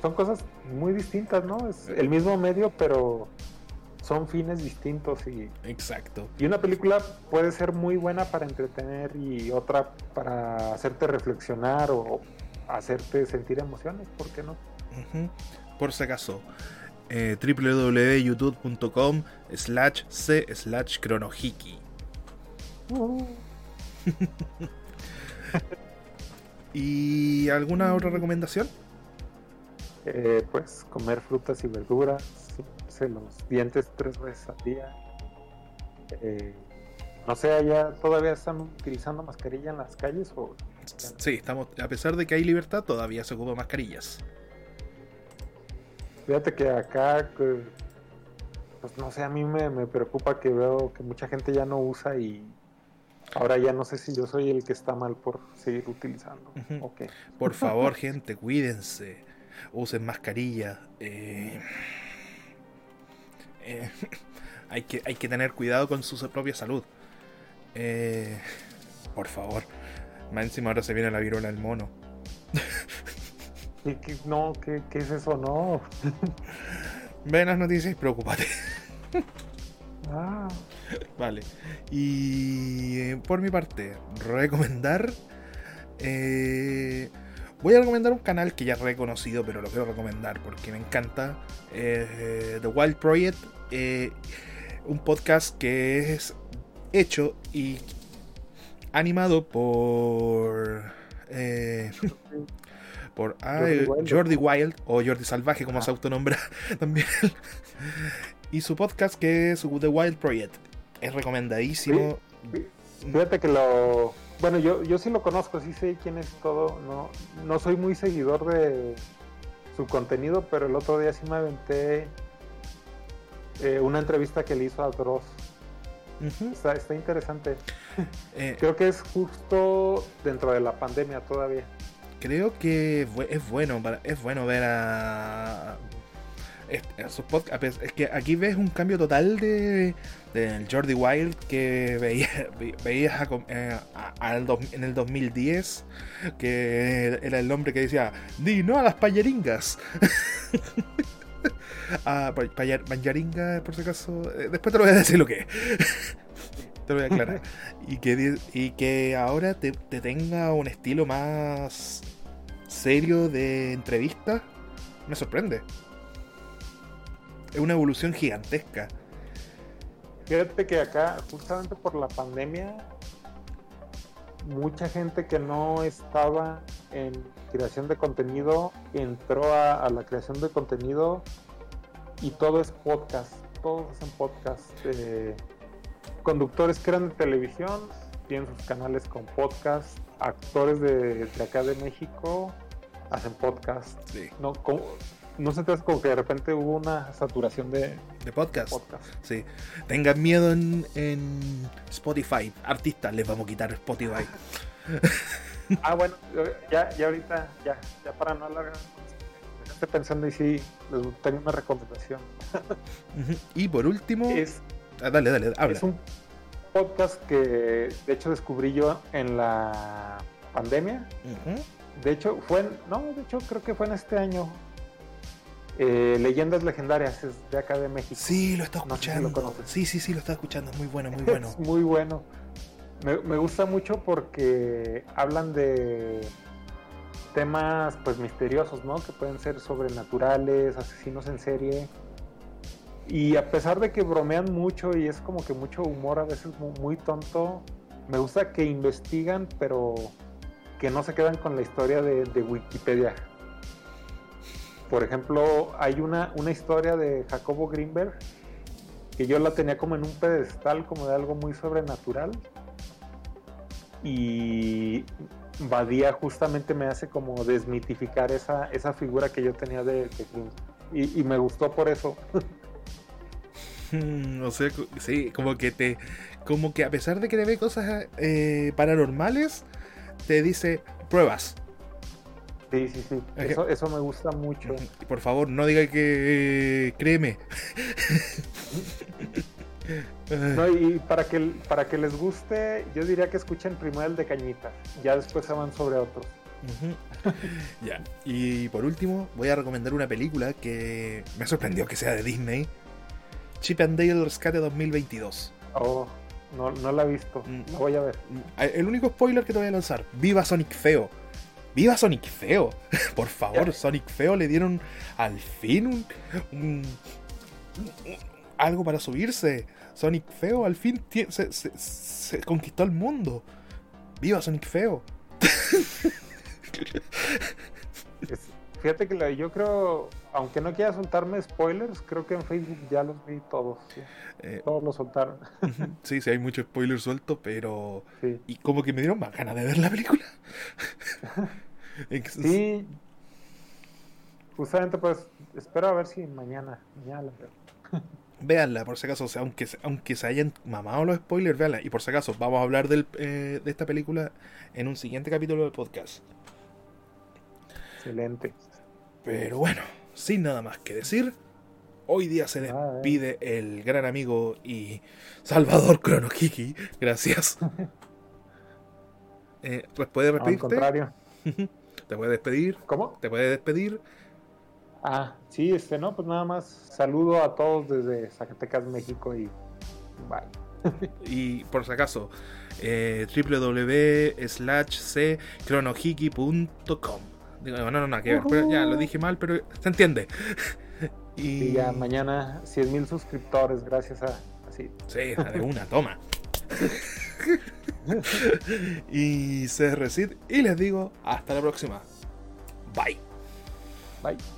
son cosas muy distintas, ¿no? Es el mismo medio, pero son fines distintos y...
Exacto.
Y una película puede ser muy buena para entretener y otra para hacerte reflexionar o hacerte sentir emociones, ¿por qué no?
Por si acaso, eh, www.youtube.com slash c slash cronohiki. Uh. ¿Y alguna otra recomendación?
Eh, pues comer frutas y verduras, los dientes tres veces al día. Eh, no sé, allá todavía están utilizando mascarilla en las calles o
Sí, estamos, a pesar de que hay libertad, todavía se ocupan mascarillas.
Fíjate que acá, pues no sé, a mí me, preocupa que veo que mucha gente ya no usa y ahora ya no sé si yo soy el que está mal por seguir utilizando.
Por favor, gente, cuídense, usen mascarilla. Eh, eh, hay, que, hay que tener cuidado con su propia salud. Eh, por favor. Más encima ahora se viene la viruela del mono.
¿Qué, no, ¿qué, es eso? No.
Las noticias y preocúpate. ah. Vale. Y eh, por mi parte, recomendar. Eh, voy a recomendar un canal que ya he reconocido, pero lo quiero recomendar porque me encanta. Eh, The Wild Project. un podcast que es hecho y animado por. Por Jordi, Wild, o Jordi Salvaje, como se autonombra también. y su podcast que es The Wild Project. Es recomendadísimo.
Fíjate que lo. Bueno, yo, yo sí lo conozco, sí sé quién es todo. No, no soy muy seguidor de su contenido, pero el otro día sí me aventé eh, una entrevista que le hizo a Dross está, interesante. Eh, creo que es justo dentro de la pandemia todavía.
Creo que es bueno, es bueno ver a, sus podcasts. Es que aquí ves un cambio total de, Jordi Wild que veías eh, en el 2010, que era el hombre que decía, di no a las payeringas. Ah, por si acaso. Eh, después te lo voy a decir lo que es. te lo voy a aclarar. y, que, y que ahora te, tenga un estilo más serio de entrevista, me sorprende. Es una evolución gigantesca.
Fíjate que acá, justamente por la pandemia, mucha gente que no estaba en creación de contenido entró a la creación de contenido y todo es podcast, todos hacen podcast. Eh, conductores que eran de televisión tienen sus canales con podcast, actores de, acá de México hacen podcast. No, no se te como que de repente hubo una saturación de,
de podcast. Sí. Tengan miedo en, en Spotify. Artistas les vamos a quitar Spotify.
ah, bueno, ya, ya ahorita, ya, ya para no alargar estoy pensando y sí, tengo una recomendación.
y por último,
es,
ah, dale, dale, habla.
Es un podcast que de hecho descubrí yo en la pandemia. De hecho, fue en, no, de hecho creo que fue en este año. Eh, Leyendas legendarias es de acá de México.
Sí, lo está escuchando. sí, sí, sí, lo está escuchando. Muy bueno, muy bueno.
muy bueno. me gusta mucho porque hablan de temas pues misteriosos, ¿no? Que pueden ser sobrenaturales, asesinos en serie. Y a pesar de que bromean mucho y es como que mucho humor a veces muy, tonto, me gusta que investigan, pero que no se quedan con la historia de, Wikipedia. Por ejemplo, hay una, una historia de Jacobo Greenberg que yo la tenía como en un pedestal, como de algo muy sobrenatural. Y Badía justamente me hace como desmitificar esa, esa figura que yo tenía de, Y, me gustó por eso.
o sea, sí, como que te. Como que a pesar de que te ve cosas eh, paranormales, te dice pruebas.
Sí, sí, sí. Eso, me gusta mucho.
Por favor, no diga que créeme.
No, y para que, para que les guste, yo diría que escuchen primero el de Cañita, ya después se van sobre otros.
ya, y por último, voy a recomendar una película que me sorprendió que sea de Disney, Chip and Dale Rescate 2022.
Oh, no, no la he visto.
Mm.
La voy a ver.
El único spoiler que te voy a lanzar: Viva Sonic Feo. ¡Viva Sonic Feo! Por favor. Sonic Feo le dieron al fin un, un- un- algo para subirse. Sonic Feo al fin se, se- se conquistó el mundo. ¡Viva Sonic Feo!
Fíjate que la- yo creo, aunque no quiera soltarme spoilers, creo que en Facebook ya los vi todos. sí.
Eh,
Todos los soltaron.
sí, sí, hay mucho spoiler suelto, pero.
Sí.
Y como que me dieron más ganas de ver la película.
Sí. Justamente pues espero a ver si mañana, mañana la veo.
Véanla, por si acaso, o sea, aunque, se- aunque se hayan mamado los spoilers, véanla. Y por si acaso, vamos a hablar del, eh, de esta película en un siguiente capítulo del podcast.
Excelente.
Pero bueno, sin nada más que decir, hoy día se
Nada, eh.
despide el gran amigo y Salvador Kronokiki. Gracias. Eh, pues, ¿Puedes
Al contrario.
¿Te puedes despedir?
¿Cómo?
¿Te puedes despedir?
Ah, sí, este, no, pues nada más saludo a todos desde Zacatecas, México y bye.
Y por si acaso, eh, www slash c cronohiki.com. Digo, no, no, no, que ver, pero ya lo dije mal, pero se entiende. Y
Y ya mañana 100 mil suscriptores gracias a así.
Sí, de una, toma. y se recid y les digo hasta la próxima. Bye.
Bye.